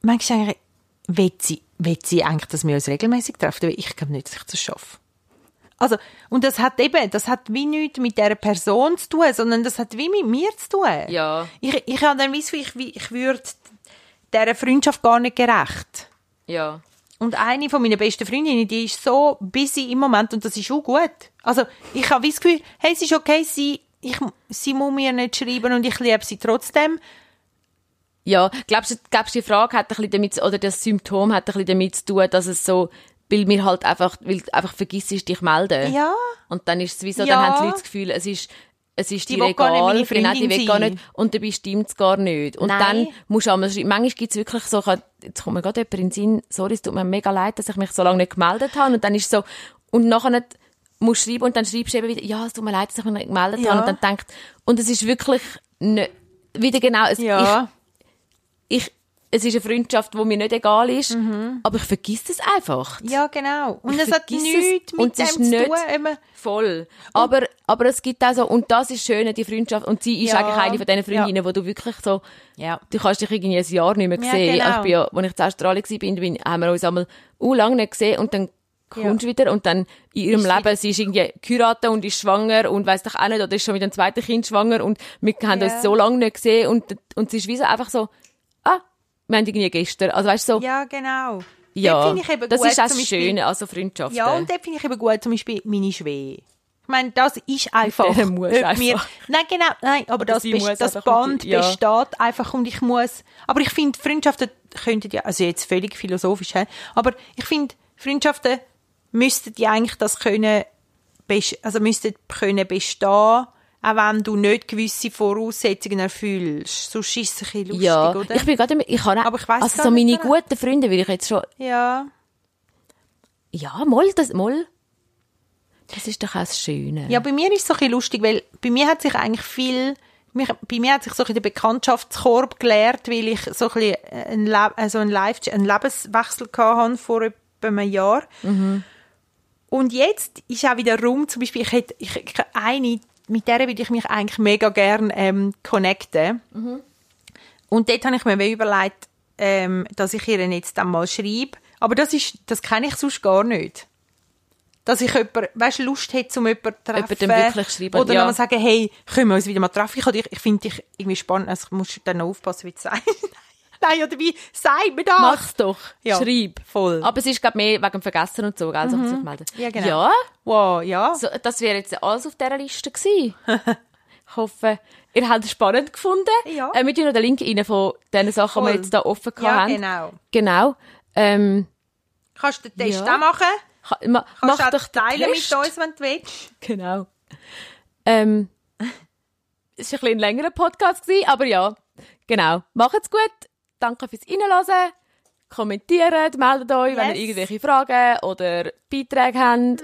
manchmal eigentlich, will sie, will sie eigentlich, dass wir uns regelmäßig treffen? Weil Ich glaube nicht, dass ich das schaffe. Also, und das hat eben, das hat wie nichts mit dieser Person zu tun, sondern das hat wie mit mir zu tun. Ja. Ich, ich habe dann wie ich, ich würde dieser Freundschaft gar nicht gerecht. Ja. Und eine von meinen besten Freundinnen, die ist so busy im Moment und das ist auch gut. Also ich habe das Gefühl, hey, es ist okay, sie, ich, sie muss mir nicht schreiben und ich liebe sie trotzdem. Ja, glaubst du, glaubst die Frage hat ein bisschen damit, oder das Symptom hat ein bisschen damit zu tun, dass es so, weil mir halt einfach, weil einfach vergisst, dich melden. Ja. Und dann ist es wie so, Ja. dann haben die Leute das Gefühl, es ist, es ist Die dir egal, nicht meine genau, die will gar nicht, und dabei stimmt es gar nicht. Und Nein. dann musst du einmal schreiben, manchmal gibt es wirklich so, jetzt kommt mir gerade jemand in den Sinn, sorry, es tut mir mega leid, dass ich mich so lange nicht gemeldet habe, und dann ist es so, und nachher musst du schreiben, und dann schreibst du eben wieder, ja, es tut mir leid, dass ich mich nicht gemeldet Ja. habe, und dann denkt, und es ist wirklich nicht, wieder genau, es, Ja. ich, es ist eine Freundschaft, die mir nicht egal ist, aber ich vergiss es einfach. Ja, genau. Und Ich es hat nichts mit Und es dem ist zu nicht- tun. Eben. Voll. Aber, aber es gibt auch so, und das ist schön, die Freundschaft, und sie ist Ja. eigentlich eine von diesen Freundinnen, wo du wirklich so, Ja. du kannst dich irgendwie ein Jahr nicht mehr Ja, sehen. genau. Ich bin ja, als ich in Australien war, bin, bin, haben wir uns einmal uh, lange nicht gesehen, und dann kommst du wieder, und dann in ihrem Ist Leben, sie ist irgendwie geheiratet und ist schwanger, und weiss doch auch nicht, oder ist schon mit einem zweiten Kind schwanger, und wir haben Ja. uns so lange nicht gesehen, und, und sie ist wie so einfach so, wir haben irgendwie gestern, also weißt du, so, Ja, genau. ja, das gut, ist auch das Schöne, also Freundschaften. Ja, und dort finde ich eben gut, zum Beispiel meine Schwee. Ich meine, das ist einfach. der mir, einfach. nein, genau, nein, aber das, muss das einfach Band ja. besteht einfach und ich muss, aber ich finde, Freundschaften könnten ja, also jetzt völlig philosophisch, hä? aber ich finde, Freundschaften müssten ja eigentlich das können, also müssten können bestehen, auch wenn du nicht gewisse Voraussetzungen erfüllst. Sonst ist es ein bisschen lustig, ja, oder? ich bin gerade, ich kann auch, Aber ich weiss also so meine guten Freunde will ich jetzt schon, ja. Ja, moll, das, moll. Das ist doch auch das Schöne. Ja, bei mir ist es so ein bisschen lustig, weil bei mir hat sich eigentlich viel, mich, bei mir hat sich so ein der Bekanntschaftskorb geleert, weil ich so ein bisschen einen, Le also einen, Live einen Lebenswechsel hatte vor etwa einem Jahr. Und jetzt ist auch wieder rum, zum Beispiel, ich hätte ich, eine, mit der würde ich mich eigentlich mega gern ähm, connecten. Und dort habe ich mir überlegt, ähm, dass ich ihr jetzt dann mal schreibe. Aber das ist, das kenne ich sonst gar nicht. Dass ich jemand, weißt, Lust hätte, um jemanden zu treffen. Jemandem wirklich schreiben, Oder ja. nochmal sagen, hey, können wir uns wieder mal treffen? Ich, ich, ich finde dich irgendwie spannend. Also ich muss dann noch aufpassen, wie du sagst. Nein, oder wie, sag mir das. Mach's doch. Ja. Schreib. Voll. Aber es ist, glaube mehr wegen dem Vergessen und so, gell, mhm. sich melden. Ja, genau. Ja, Wow, ja. so, das wäre jetzt alles auf dieser Liste gewesen. ich hoffe, ihr habt es spannend gefunden. Ja. Äh, wir tun noch den Link rein von den Sachen, die wir Voll. jetzt da offen Ja, haben. genau. Genau. Ähm, Kannst du den Test Ja. auch machen? ka- ma, Kannst mach du doch den teilen mit uns, wenn du willst. Genau. Ähm, es war ein bisschen ein längerer Podcast, gewesen, aber ja, genau. Macht's gut. Danke fürs Reinhören. Kommentiert, meldet euch, wenn Yes. ihr irgendwelche Fragen oder Beiträge habt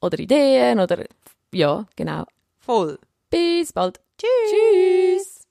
oder Ideen oder ja, genau. Voll. Bis bald. Tschüss. Tschüss.